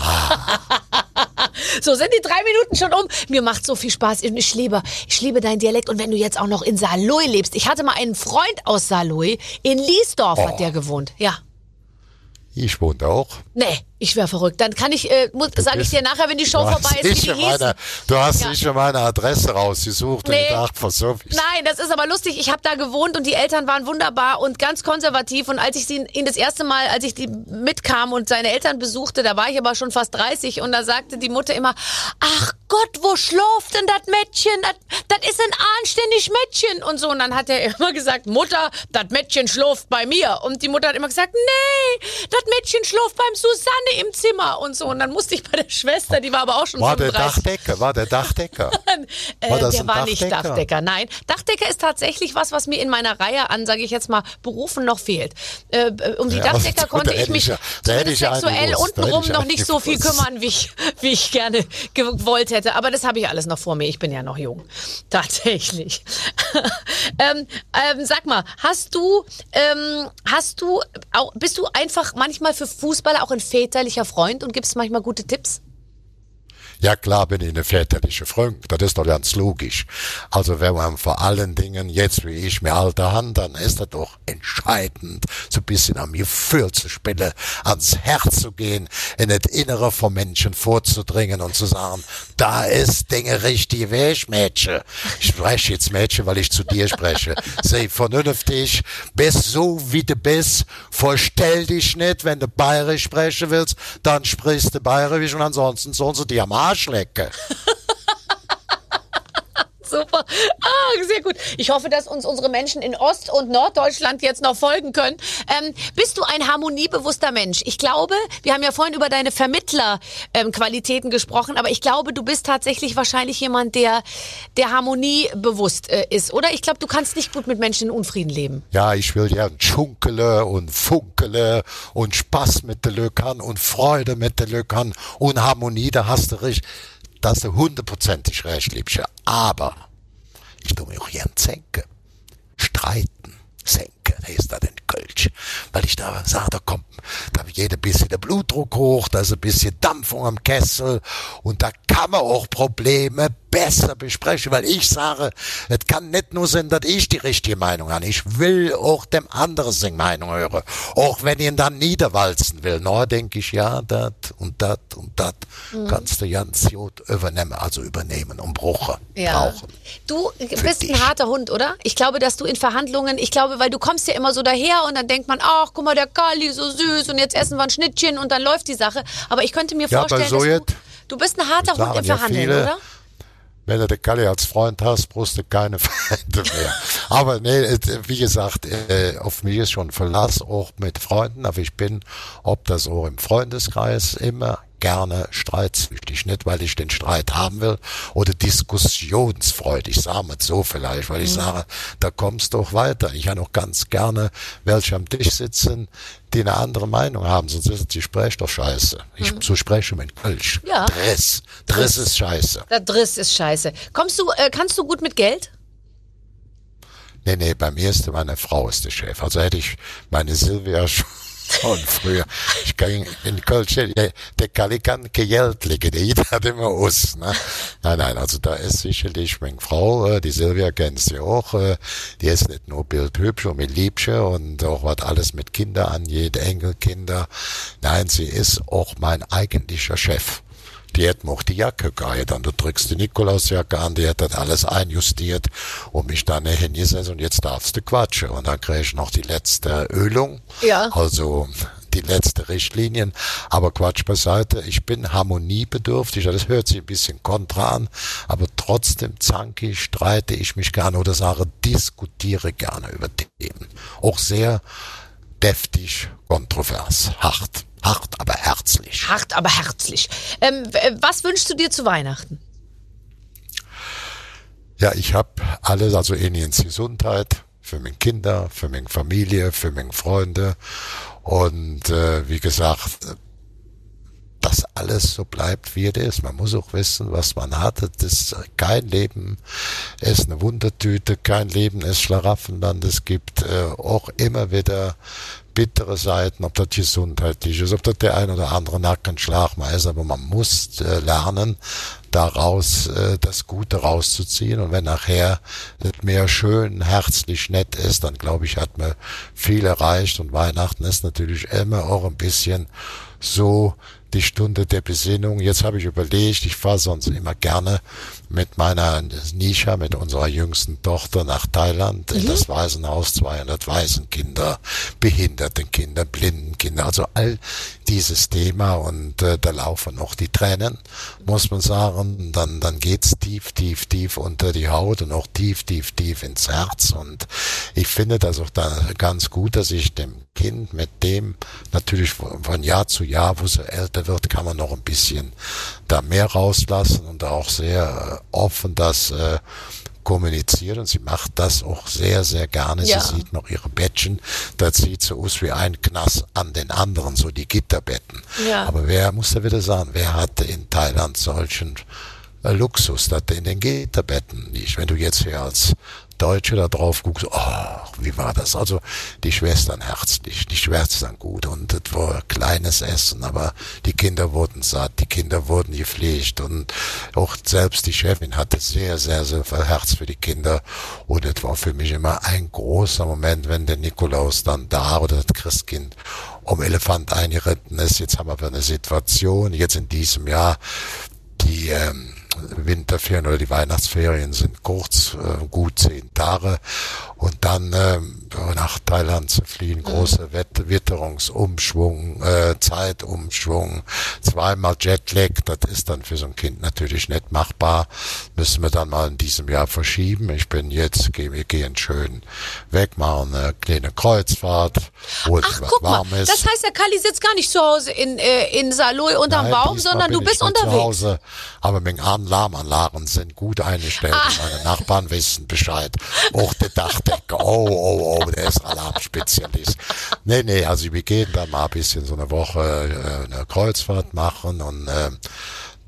So, sind die drei Minuten schon um. Mir macht so viel Spaß. Ich liebe, ich liebe deinen Dialekt. Und wenn du jetzt auch noch in Saarlouis lebst. Ich hatte mal einen Freund aus Saarlouis. In Liesdorf Oh. hat der gewohnt. Ja. ich wohne da auch. Nee, ich wäre verrückt. Dann kann ich, äh, sage ich dir nachher, wenn die Show vorbei ist, wie die hieß. meine, du hast Ja. nicht schon meine Adresse rausgesucht und Nee. gedacht, was so ist. Nein, das ist aber lustig. Ich habe da gewohnt und die Eltern waren wunderbar und ganz konservativ. Und als ich sie, ihn das erste Mal, als ich die mitkam und seine Eltern besuchte, da war ich aber schon fast 30 und da sagte die Mutter immer, ach Gott, wo schläft denn das Mädchen? Das, das ist ein anständig Mädchen und so. Und dann hat er immer gesagt, Mutter, das Mädchen schläft bei mir. Und die Mutter hat immer gesagt, nee, das Mädchen schläft beim Susanne Sonne im Zimmer und so. Und dann musste ich bei der Schwester, die war aber auch schon War der 35. Dachdecker, war der Dachdecker. Äh, War das der war nicht Dachdecker? Dachdecker, nein. Dachdecker ist tatsächlich was, was mir in meiner Reihe an, sage ich jetzt mal, Berufen noch fehlt. Äh, um die Ja, Dachdecker da konnte ich mich ich ja- sexuell untenrum noch nicht so viel gewusst. kümmern, wie ich, wie ich gerne gewollt hätte. Aber das habe ich alles noch vor mir. Ich bin ja noch jung. Tatsächlich. ähm, ähm, sag mal, hast du, ähm, hast du, auch, bist du einfach manchmal für Fußballer auch ein väterlicher Freund und gibst manchmal gute Tipps? Ja klar bin ich eine väterliche Freund, das ist doch ganz logisch. Also wenn man vor allen Dingen jetzt wie ich mir alter Hand, dann ist das doch entscheidend, so ein bisschen am Gefühl zu spielen, ans Herz zu gehen, in das Innere vom Menschen vorzudringen und zu sagen, da ist Dinge richtig weg, Mädchen. Ich spreche jetzt Mädchen, weil ich zu dir spreche. Sei vernünftig, bist so wie du bist, vorstell dich nicht, wenn du bayerisch sprechen willst, dann sprichst du bayerisch und ansonsten sollen sie dir am Arsch lecken. Super. Ah, sehr gut. Ich hoffe, dass uns unsere Menschen in Ost- und Norddeutschland jetzt noch folgen können. Ähm, bist du ein harmoniebewusster Mensch? Ich glaube, wir haben ja vorhin über deine Vermittlerqualitäten gesprochen, aber ich glaube, du bist tatsächlich wahrscheinlich jemand, der, der harmoniebewusst äh, ist, oder? Ich glaube, du kannst nicht gut mit Menschen in Unfrieden leben. Ja, ich will ja schunkele und funkele und Spaß mit der Löckern und Freude mit der Löckern und Harmonie, da hast du recht. Da hast du hundertprozentig recht, Liebchen. Aber ich tu mir auch gern senken. Streiten. Senken heißt das in Kölsch. Weil ich da sage, da kommt, da geht ein bisschen der Blutdruck hoch, da ist ein bisschen Dampfung am Kessel und da kann man auch Probleme besser besprechen, weil ich sage, es kann nicht nur sein, dass ich die richtige Meinung habe. Ich will auch dem anderen seine Meinung hören. Auch wenn ich ihn dann niederwalzen will. Na, denke ich, ja, dat und dat und dat kannst du ganz gut übernehmen, also übernehmen und brauchen, brauchen. Du bist dich. ein harter Hund, oder? Ich glaube, dass du in Verhandlungen, ich glaube, weil du kommst ja immer so daher und dann denkt man, ach, guck mal, der Kali, so süß und jetzt essen wir ein Schnittchen und dann läuft die Sache. Aber ich könnte mir Ja, vorstellen, so du, du bist ein harter Hund im ja Verhandeln, viele, oder? Wenn du den Kalle als Freund hast, brauchst du keine Feinde mehr. aber nee, wie gesagt, äh, auf mich ist schon Verlass, auch mit Freunden, aber ich bin, ob das auch im Freundeskreis, immer gerne streitsüchtig. Nicht, weil ich den Streit haben will oder diskussionsfreudig, sagen wir es so vielleicht, weil ich sage, da kommst du auch weiter. Ich habe auch ganz gerne welche am Tisch sitzen, die eine andere Meinung haben, sonst ist das Gespräch doch scheiße. Ich so spreche mit Kölsch. Ja. Driss. Driss ist scheiße. Der Driss ist scheiße. Kommst du, äh, kannst du gut mit Geld? Nee, nee, bei mir ist meine Frau ist der Chef. Also hätte ich meine Silvia schon schon früher. Ich ging in Köln, der, der kein Geld legen, der hat immer aus. Ne? Nein, nein, also da ist sicherlich meine Frau, äh, die Silvia kennt sie auch, äh, die ist nicht nur bildhübsch und mit Liebsche und auch was alles mit Kinder angeht, Enkelkinder. Nein, sie ist auch mein eigentlicher Chef. Die hat mir auch die Jacke. Und du drückst die Nikolausjacke an, die hat das alles einjustiert und mich dann hingesetzt und jetzt darfst du quatschen. Und dann krieg ich noch die letzte Ölung. Ja. Also die letzte Richtlinien. Aber Quatsch beiseite, ich bin harmoniebedürftig. Das hört sich ein bisschen kontra an, aber trotzdem zanke ich, streite ich mich gerne oder sage, diskutiere gerne über Themen. Auch sehr deftig, kontrovers, hart. Hart. Hart, aber herzlich. Ähm, w- was wünschst du dir zu Weihnachten? Ja, ich habe alles, also Eniens Gesundheit für meine Kinder, für meine Familie, für meine Freunde und äh, wie gesagt, äh, dass alles so bleibt, wie es ist. Man muss auch wissen, was man hat. Das kein Leben ist eine Wundertüte, kein Leben ist Schlaraffenland. Es gibt äh, auch immer wieder bittere Seiten, ob das gesundheitlich ist, ob das der ein oder andere Nackenschlag mal ist, aber man muss äh, lernen, daraus äh, das Gute rauszuziehen. Und wenn nachher das mehr schön, herzlich, nett ist, dann glaube ich, hat man viel erreicht. Und Weihnachten ist natürlich immer auch ein bisschen so die Stunde der Besinnung. Jetzt habe ich überlegt, ich fahre sonst immer gerne mit meiner Nisha, mit unserer jüngsten Tochter nach Thailand in das Waisenhaus, 200 Waisenkinder, Behindertenkinder, Blindenkinder, also all dieses Thema und äh, da laufen noch die Tränen, muss man sagen. Dann, dann geht's tief, tief, tief unter die Haut und auch tief, tief, tief ins Herz und ich finde das auch da ganz gut, dass ich dem Kind mit dem natürlich von Jahr zu Jahr, wo sie älter wird, kann man noch ein bisschen da mehr rauslassen und auch sehr äh, offen das äh, kommunizieren. Sie macht das auch sehr, sehr gerne. Ja. Sie sieht noch ihre Bettchen. Das sieht so aus wie ein Knast an den anderen, so die Gitterbetten. Ja. Aber wer, muss da wieder sagen, wer hatte in Thailand solchen äh, Luxus, das in den Gitterbetten nicht. Wenn du jetzt hier als Deutsche da drauf guckst, oh, wie war das? Also die Schwestern herzlich, die Schwestern gut und es war kleines Essen, aber die Kinder wurden satt, die Kinder wurden gepflegt und auch selbst die Chefin hatte sehr, sehr, sehr viel Herz für die Kinder und es war für mich immer ein großer Moment, wenn der Nikolaus dann da oder das Christkind um Elefant eingeritten ist. Jetzt haben wir eine Situation, jetzt in diesem Jahr, die ähm, Winterferien oder die Weihnachtsferien sind kurz, äh, gut zehn Tage. Und dann ähm, nach Thailand zu fliehen, große Wett Witterungsumschwung, äh, Zeitumschwung, zweimal Jetlag, das ist dann für so ein Kind natürlich nicht machbar. Müssen wir dann mal in diesem Jahr verschieben. Ich bin jetzt, geh, wir gehen schön weg, machen eine kleine Kreuzfahrt, wo es Ach, was guck mal, warm ist. das heißt, der Kali sitzt gar nicht zu Hause in, äh, in Saloy unterm Nein, Baum, sondern du bist nicht Zu unterwegs. Hause, aber meine Alarmanlagen sind gut eingestellt. Ah. Meine Nachbarn wissen Bescheid. Auch der Dachdecker. Oh, oh, oh, der ist Alarmspezialist. Nee, nee, also wir gehen da mal ein bisschen so eine Woche äh, eine Kreuzfahrt machen und äh,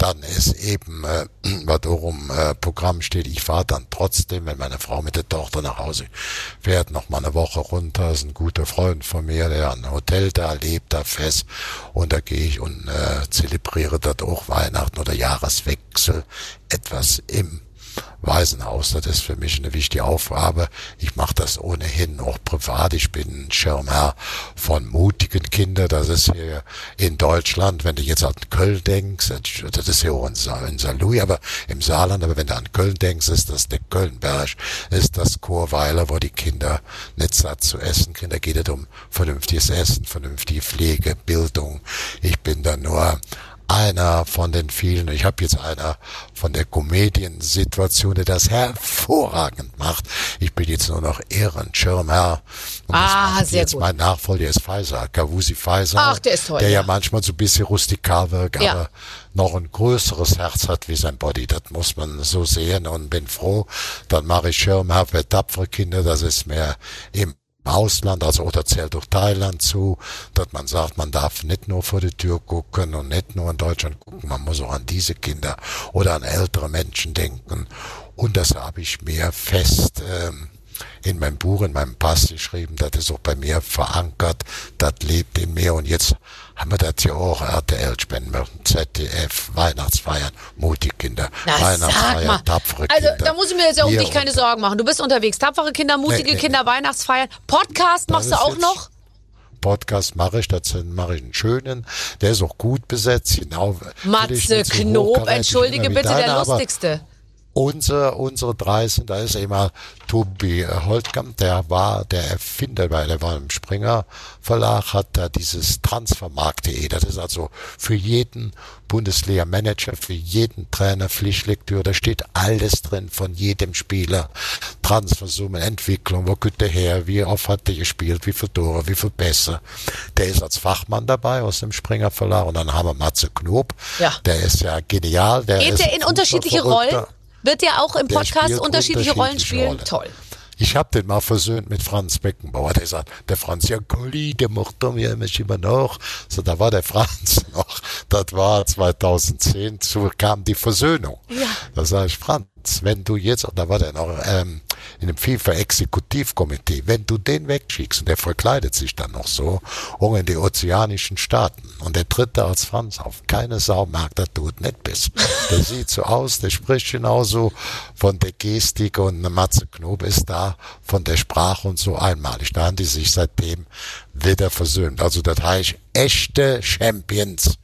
dann ist eben, äh, was darum äh, Programm steht, ich fahre dann trotzdem, wenn meine Frau mit der Tochter nach Hause fährt, noch mal eine Woche runter, ist ein guter Freund von mir, der ein Hotel da lebt, da fest, und da gehe ich und äh, zelebriere dort auch Weihnachten oder Jahreswechsel etwas im Waisenhaus. Das ist für mich eine wichtige Aufgabe. Ich mache das ohnehin auch privat. Ich bin Schirmherr von mutigen Kindern. Das ist hier in Deutschland, wenn du jetzt an Köln denkst, das ist hier auch in, in Saarlouis, aber im Saarland, aber wenn du an Köln denkst, ist das der Kölnberg, ist das Chorweiler, wo die Kinder nicht satt zu essen kriegen. Da geht es um vernünftiges Essen, vernünftige Pflege, Bildung. Ich bin da nur einer von den vielen, ich habe jetzt einer von der Komediensituation, der das hervorragend macht. Ich bin jetzt nur noch Ehrenschirmherr. Und Ah, sehr jetzt gut. mein Nachfolger ist Pfizer, Kawusi Pfizer. Ach, der ist toll, Der ja, ja. manchmal so ein bisschen rustikal wirkt, Ja. aber noch ein größeres Herz hat wie sein Body. Das muss man so sehen und bin froh. Dann mache ich Schirmherr für tapfere Kinder. Das ist mehr im Ausland, also oder zählt durch Thailand zu, dass man sagt, man darf nicht nur vor die Tür gucken und nicht nur in Deutschland gucken, man muss auch an diese Kinder oder an ältere Menschen denken. Und das habe ich mir fest ähm, in meinem Buch, in meinem Pass geschrieben, das ist auch bei mir verankert, das lebt in mir. Und jetzt haben wir das ja auch, RTL spenden ZDF, Weihnachtsfeiern, mutige Kinder, Na. Weihnachtsfeiern, tapfere Also, Kinder. da muss ich mir jetzt ja um dich keine Sorgen machen. Du bist unterwegs. Tapfere Kinder, mutige Nee, nee, Kinder, Weihnachtsfeiern. Podcast machst du auch noch? Podcast mache ich, dazu mache ich einen schönen, der ist auch gut besetzt, genau. Matze Knob, entschuldige bitte, deine, der lustigste. Unsere, unsere drei sind, da ist immer Tobi Holtkamp, der war der Erfinder, weil der war im Springer Verlag, hat da dieses Transfermarkt.de, das ist also für jeden Bundesliga-Manager, für jeden Trainer Pflichtlektüre, da steht alles drin von jedem Spieler. Transfersummen, Entwicklung, wo kommt der her, wie oft hat der gespielt, wie viele Tore, wie viele Pässe. Der ist als Fachmann dabei aus dem Springer Verlag und dann haben wir Matze Knob, Ja. der ist ja genial. Der Geht der in unterschiedliche. Rollen? Wird der auch im Der Podcast spielt unterschiedliche Rollen unterschiedliche spielen? Rollen. Toll. Ich hab den mal versöhnt mit Franz Beckenbauer. Der sagt, der Franz, ja, Colli, der macht doch mir immer noch. So, da war der Franz noch. Das war 2010, so kam die Versöhnung. Ja. Da sag ich, Franz, wenn du jetzt, und da war der noch ähm, in einem FIFA-Exekutivkomitee, wenn du den wegschickst, und der verkleidet sich dann noch so, auch in die ozeanischen Staaten, und der tritt da als Franz auf, keine Sau mag, dass du nicht bist. Der sieht so aus, der spricht genauso von der Gestik, und Matze Knob ist da von der Sprache und so einmalig. Da haben die sich seitdem wieder versöhnt. Also das heißt, echte Champions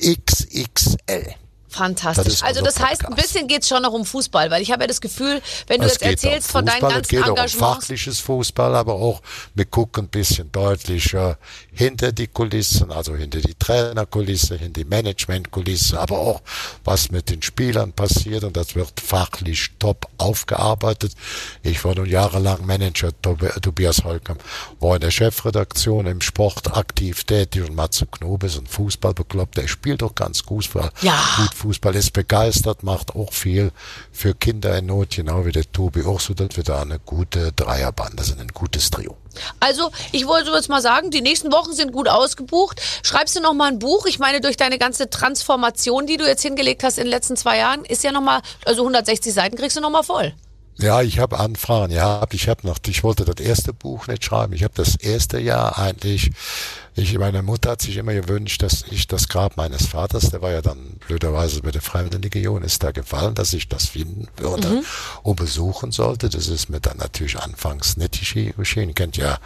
XXL. Fantastisch. Das also das heißt, ein Podcast. bisschen geht's schon noch um Fußball, weil ich habe ja das Gefühl, wenn du Es jetzt geht erzählst um von deinen Fußball, es ganzen geht auch um fachliches Fußball, aber auch wir gucken ein bisschen deutlicher hinter die Kulissen, also hinter die Trainerkulisse, hinter die Managementkulisse, aber auch was mit den Spielern passiert und das wird fachlich top aufgearbeitet. Ich war nun jahrelang Manager, Tob- Tobias Holcomb war in der Chefredaktion im Sport aktiv tätig und Matze Knobe ist ein Fußballbekloppt, der spielt doch ganz gut Fußball. Ja. Gut Fußball ist begeistert, macht auch viel für Kinder in Not, genau wie der Tobi auch so, dass wir da eine gute Dreierbande sind, ein gutes Trio. Also, ich wollte jetzt mal sagen, die nächsten Wochen sind gut ausgebucht. Schreibst du noch mal ein Buch? Ich meine, durch deine ganze Transformation, die du jetzt hingelegt hast in den letzten zwei Jahren, ist ja noch mal, also 160 Seiten kriegst du noch mal voll. Ja, ich habe Anfragen gehabt. Ich habe noch, ich wollte das erste Buch nicht schreiben. Ich habe das erste Jahr eigentlich. Ich, meine Mutter hat sich immer gewünscht, dass ich das Grab meines Vaters, der war ja dann blöderweise bei der Freiwilligenlegion, ist da gefallen, dass ich das finden würde und besuchen sollte. Das ist mir dann natürlich anfangs nicht gesche- geschehen. Ihr kennt ja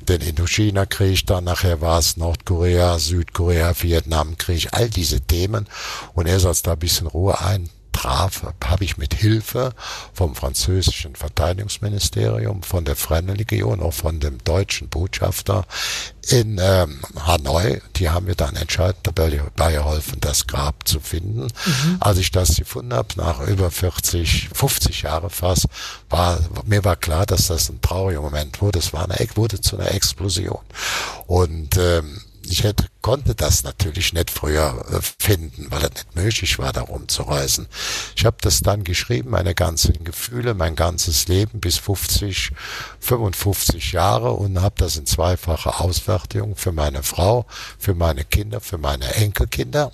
den Indochina-Krieg, dann nachher war es Nordkorea, Südkorea, Vietnamkrieg, all diese Themen. Und erst als da ein bisschen Ruhe ein traf, habe ich mit Hilfe vom französischen Verteidigungsministerium, von der Fremdenlegion, auch von dem deutschen Botschafter in ähm, Hanoi, die haben mir dann entscheidend dabei geholfen, das Grab zu finden. Als ich das gefunden habe, nach über 40, 50 Jahre fast, war mir war klar, dass das ein trauriger Moment wurde. Es war eine, wurde zu einer Explosion. Und ähm, ich hätte, konnte das natürlich nicht früher äh, finden, weil es nicht möglich war, darum zu reisen. Ich habe das dann geschrieben, meine ganzen Gefühle, mein ganzes Leben bis 50, 55 Jahre und habe das in zweifacher Ausfertigung für meine Frau, für meine Kinder, für meine Enkelkinder.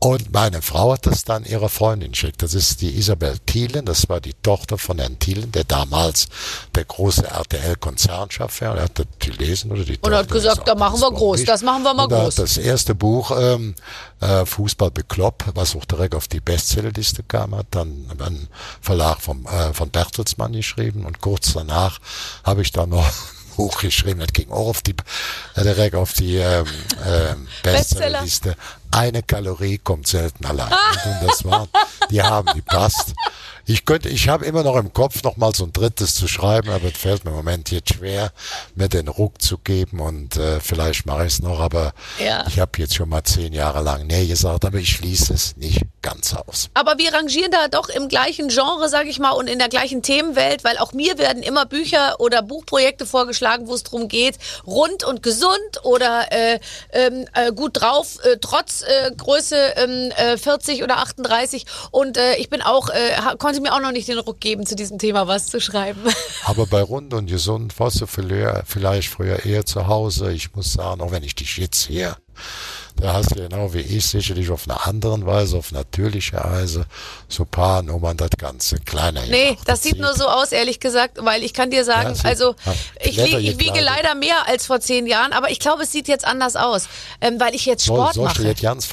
Und meine Frau hat das dann ihrer Freundin geschickt. Das ist die Isabel Thielen, das war die Tochter von Herrn Thielen, der damals der große RTL-Konzernchef war. Er hat das gelesen oder die Und hat Tochter, gesagt, das da machen wir groß, logisch. das machen wir mal Und groß. Hat das erste Buch ähm, äh, Fußball beklopp, was auch direkt auf die Bestsellerliste kam, hat dann ein Verlag vom, äh, von Bertelsmann geschrieben und kurz danach habe ich dann noch ein Buch geschrieben, das ging auch auf die äh, direkt auf die ähm, Bestseller. Bestsellerliste. Eine Kalorie kommt selten allein. Und das war, die haben, die passt. Ich könnte, ich habe immer noch im Kopf noch mal so ein drittes zu schreiben, aber es fällt mir im Moment jetzt schwer, mir den Ruck zu geben und äh, vielleicht mache ich es noch, aber Ja. ich habe jetzt schon mal zehn Jahre lang nee gesagt, aber ich schließe es nicht ganz aus. Aber wir rangieren da doch im gleichen Genre, sag ich mal, und in der gleichen Themenwelt, weil auch mir werden immer Bücher oder Buchprojekte vorgeschlagen, wo es darum geht, rund und gesund oder äh, ähm, äh, gut drauf, äh, trotz äh, Größe ähm, äh, 40 oder 38. Und äh, ich bin auch, äh, konnte mir auch noch nicht den Ruck geben, zu diesem Thema was zu schreiben. Aber bei Rund und Gesund warst du vielleicht früher eher zu Hause. Ich muss sagen, auch wenn ich dich jetzt sehe, da hast du genau wie ich sicherlich auf einer anderen Weise, auf natürliche Weise, so paar Nummern das Ganze kleiner Nee, gemacht. das sieht nur so aus, ehrlich gesagt, weil ich kann dir sagen, Ja, also ja, ich, wiege, ich wiege leider mehr als vor zehn Jahren, aber ich glaube, es sieht jetzt anders aus, ähm, weil ich jetzt Sport ich dir mache. jetzt ganz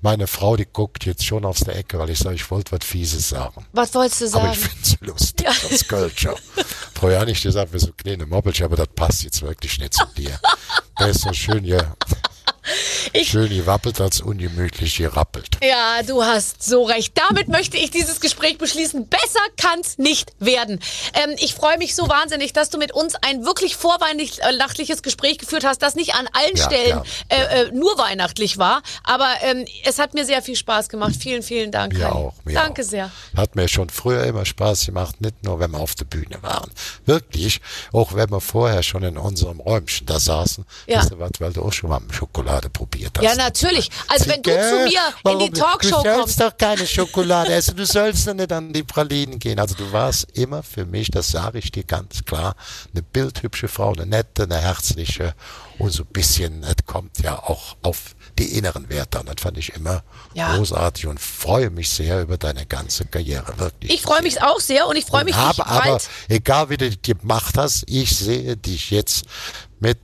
meine Frau, die guckt jetzt schon aus der Ecke, weil ich sage, ich wollte was Fieses sagen. Was wolltest du Aber sagen? ich finde es lustig, das Kölscher. Vorher habe ich gesagt, wir so kleine Mobbelchen, aber das passt jetzt wirklich nicht zu dir. Der ist so schön hier, schön gewappelt als ungemütlich gerappelt. Ja, du hast so recht. Damit möchte ich dieses Gespräch beschließen. Besser kann's nicht werden. Ähm, ich freue mich so wahnsinnig, dass du mit uns ein wirklich vorweihnachtliches Gespräch geführt hast, das nicht an allen Ja, Stellen gern, äh, äh, nur weihnachtlich war. Aber ähm, es hat mir sehr viel Spaß gemacht. Vielen, vielen Dank. Mir Heini. auch, mir Danke auch. sehr. Hat mir schon früher immer Spaß gemacht, nicht nur, wenn wir auf der Bühne waren. Wirklich, auch wenn wir vorher schon in unserem Räumchen da saßen. Ja. Weißt du was, weil du auch schon mal Schokolade probiert hast. Ja, natürlich. Also wenn du zu mir in die Talkshow Du kommst. sollst doch keine Schokolade essen, du sollst doch nicht an die Pralinen gehen. Also du warst immer für mich, das sage ich dir ganz klar, eine bildhübsche Frau, eine nette, eine herzliche und so ein bisschen, es kommt ja auch auf die inneren Werte an. Das fand ich immer Ja. großartig und freue mich sehr über deine ganze Karriere, wirklich. Ich freue mich auch sehr und ich freue mich habe aber, egal wie du das gemacht hast, ich sehe dich jetzt mit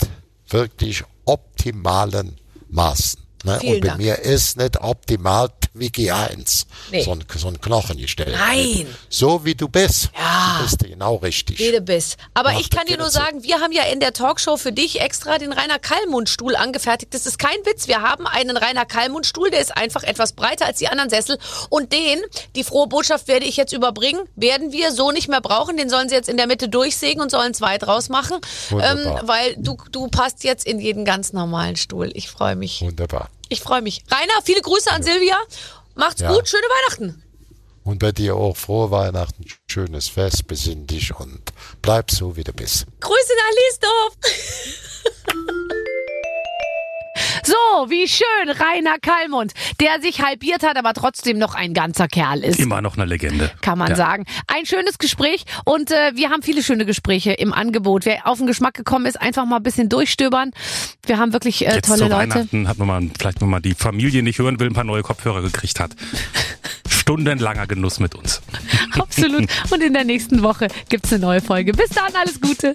wirklich optimalen Maßen. Ne? Vielen Und bei Dank. mir ist nicht optimal wie G1. Nee. So, ein, so ein Knochen gestellt. Nein. So wie du bist. Ja. Du bist genau richtig. Rede bis. Aber Ach, ich kann dir nur sagen, wir haben ja in der Talkshow für dich extra den Rainer Kallmund-Stuhl angefertigt. Das ist kein Witz. Wir haben einen Rainer Kallmund-Stuhl, der ist einfach etwas breiter als die anderen Sessel. Und den, die frohe Botschaft werde ich jetzt überbringen, werden wir so nicht mehr brauchen. Den sollen sie jetzt in der Mitte durchsägen und sollen zwei draus machen. Ähm, weil du, du passt jetzt in jeden ganz normalen Stuhl. Ich freue mich. Wunderbar. Ich freue mich. Rainer, viele Grüße an Silvia. Macht's Ja. gut. Schöne Weihnachten. Und bei dir auch frohe Weihnachten, schönes Fest, besinn dich und bleib so, wie du bist. Grüße nach Liesdorf. So, wie schön, Rainer Kallmund, der sich halbiert hat, aber trotzdem noch ein ganzer Kerl ist. Immer noch eine Legende. Kann man Ja. sagen. Ein schönes Gespräch und äh, wir haben viele schöne Gespräche im Angebot. Wer auf den Geschmack gekommen ist, einfach mal ein bisschen durchstöbern. Wir haben wirklich äh, Jetzt tolle zu Leute. Weihnachten hat man mal, vielleicht wenn man die Familie nicht hören will, ein paar neue Kopfhörer gekriegt hat. Stundenlanger Genuss mit uns. Absolut. Und in der nächsten Woche gibt's eine neue Folge. Bis dann, alles Gute.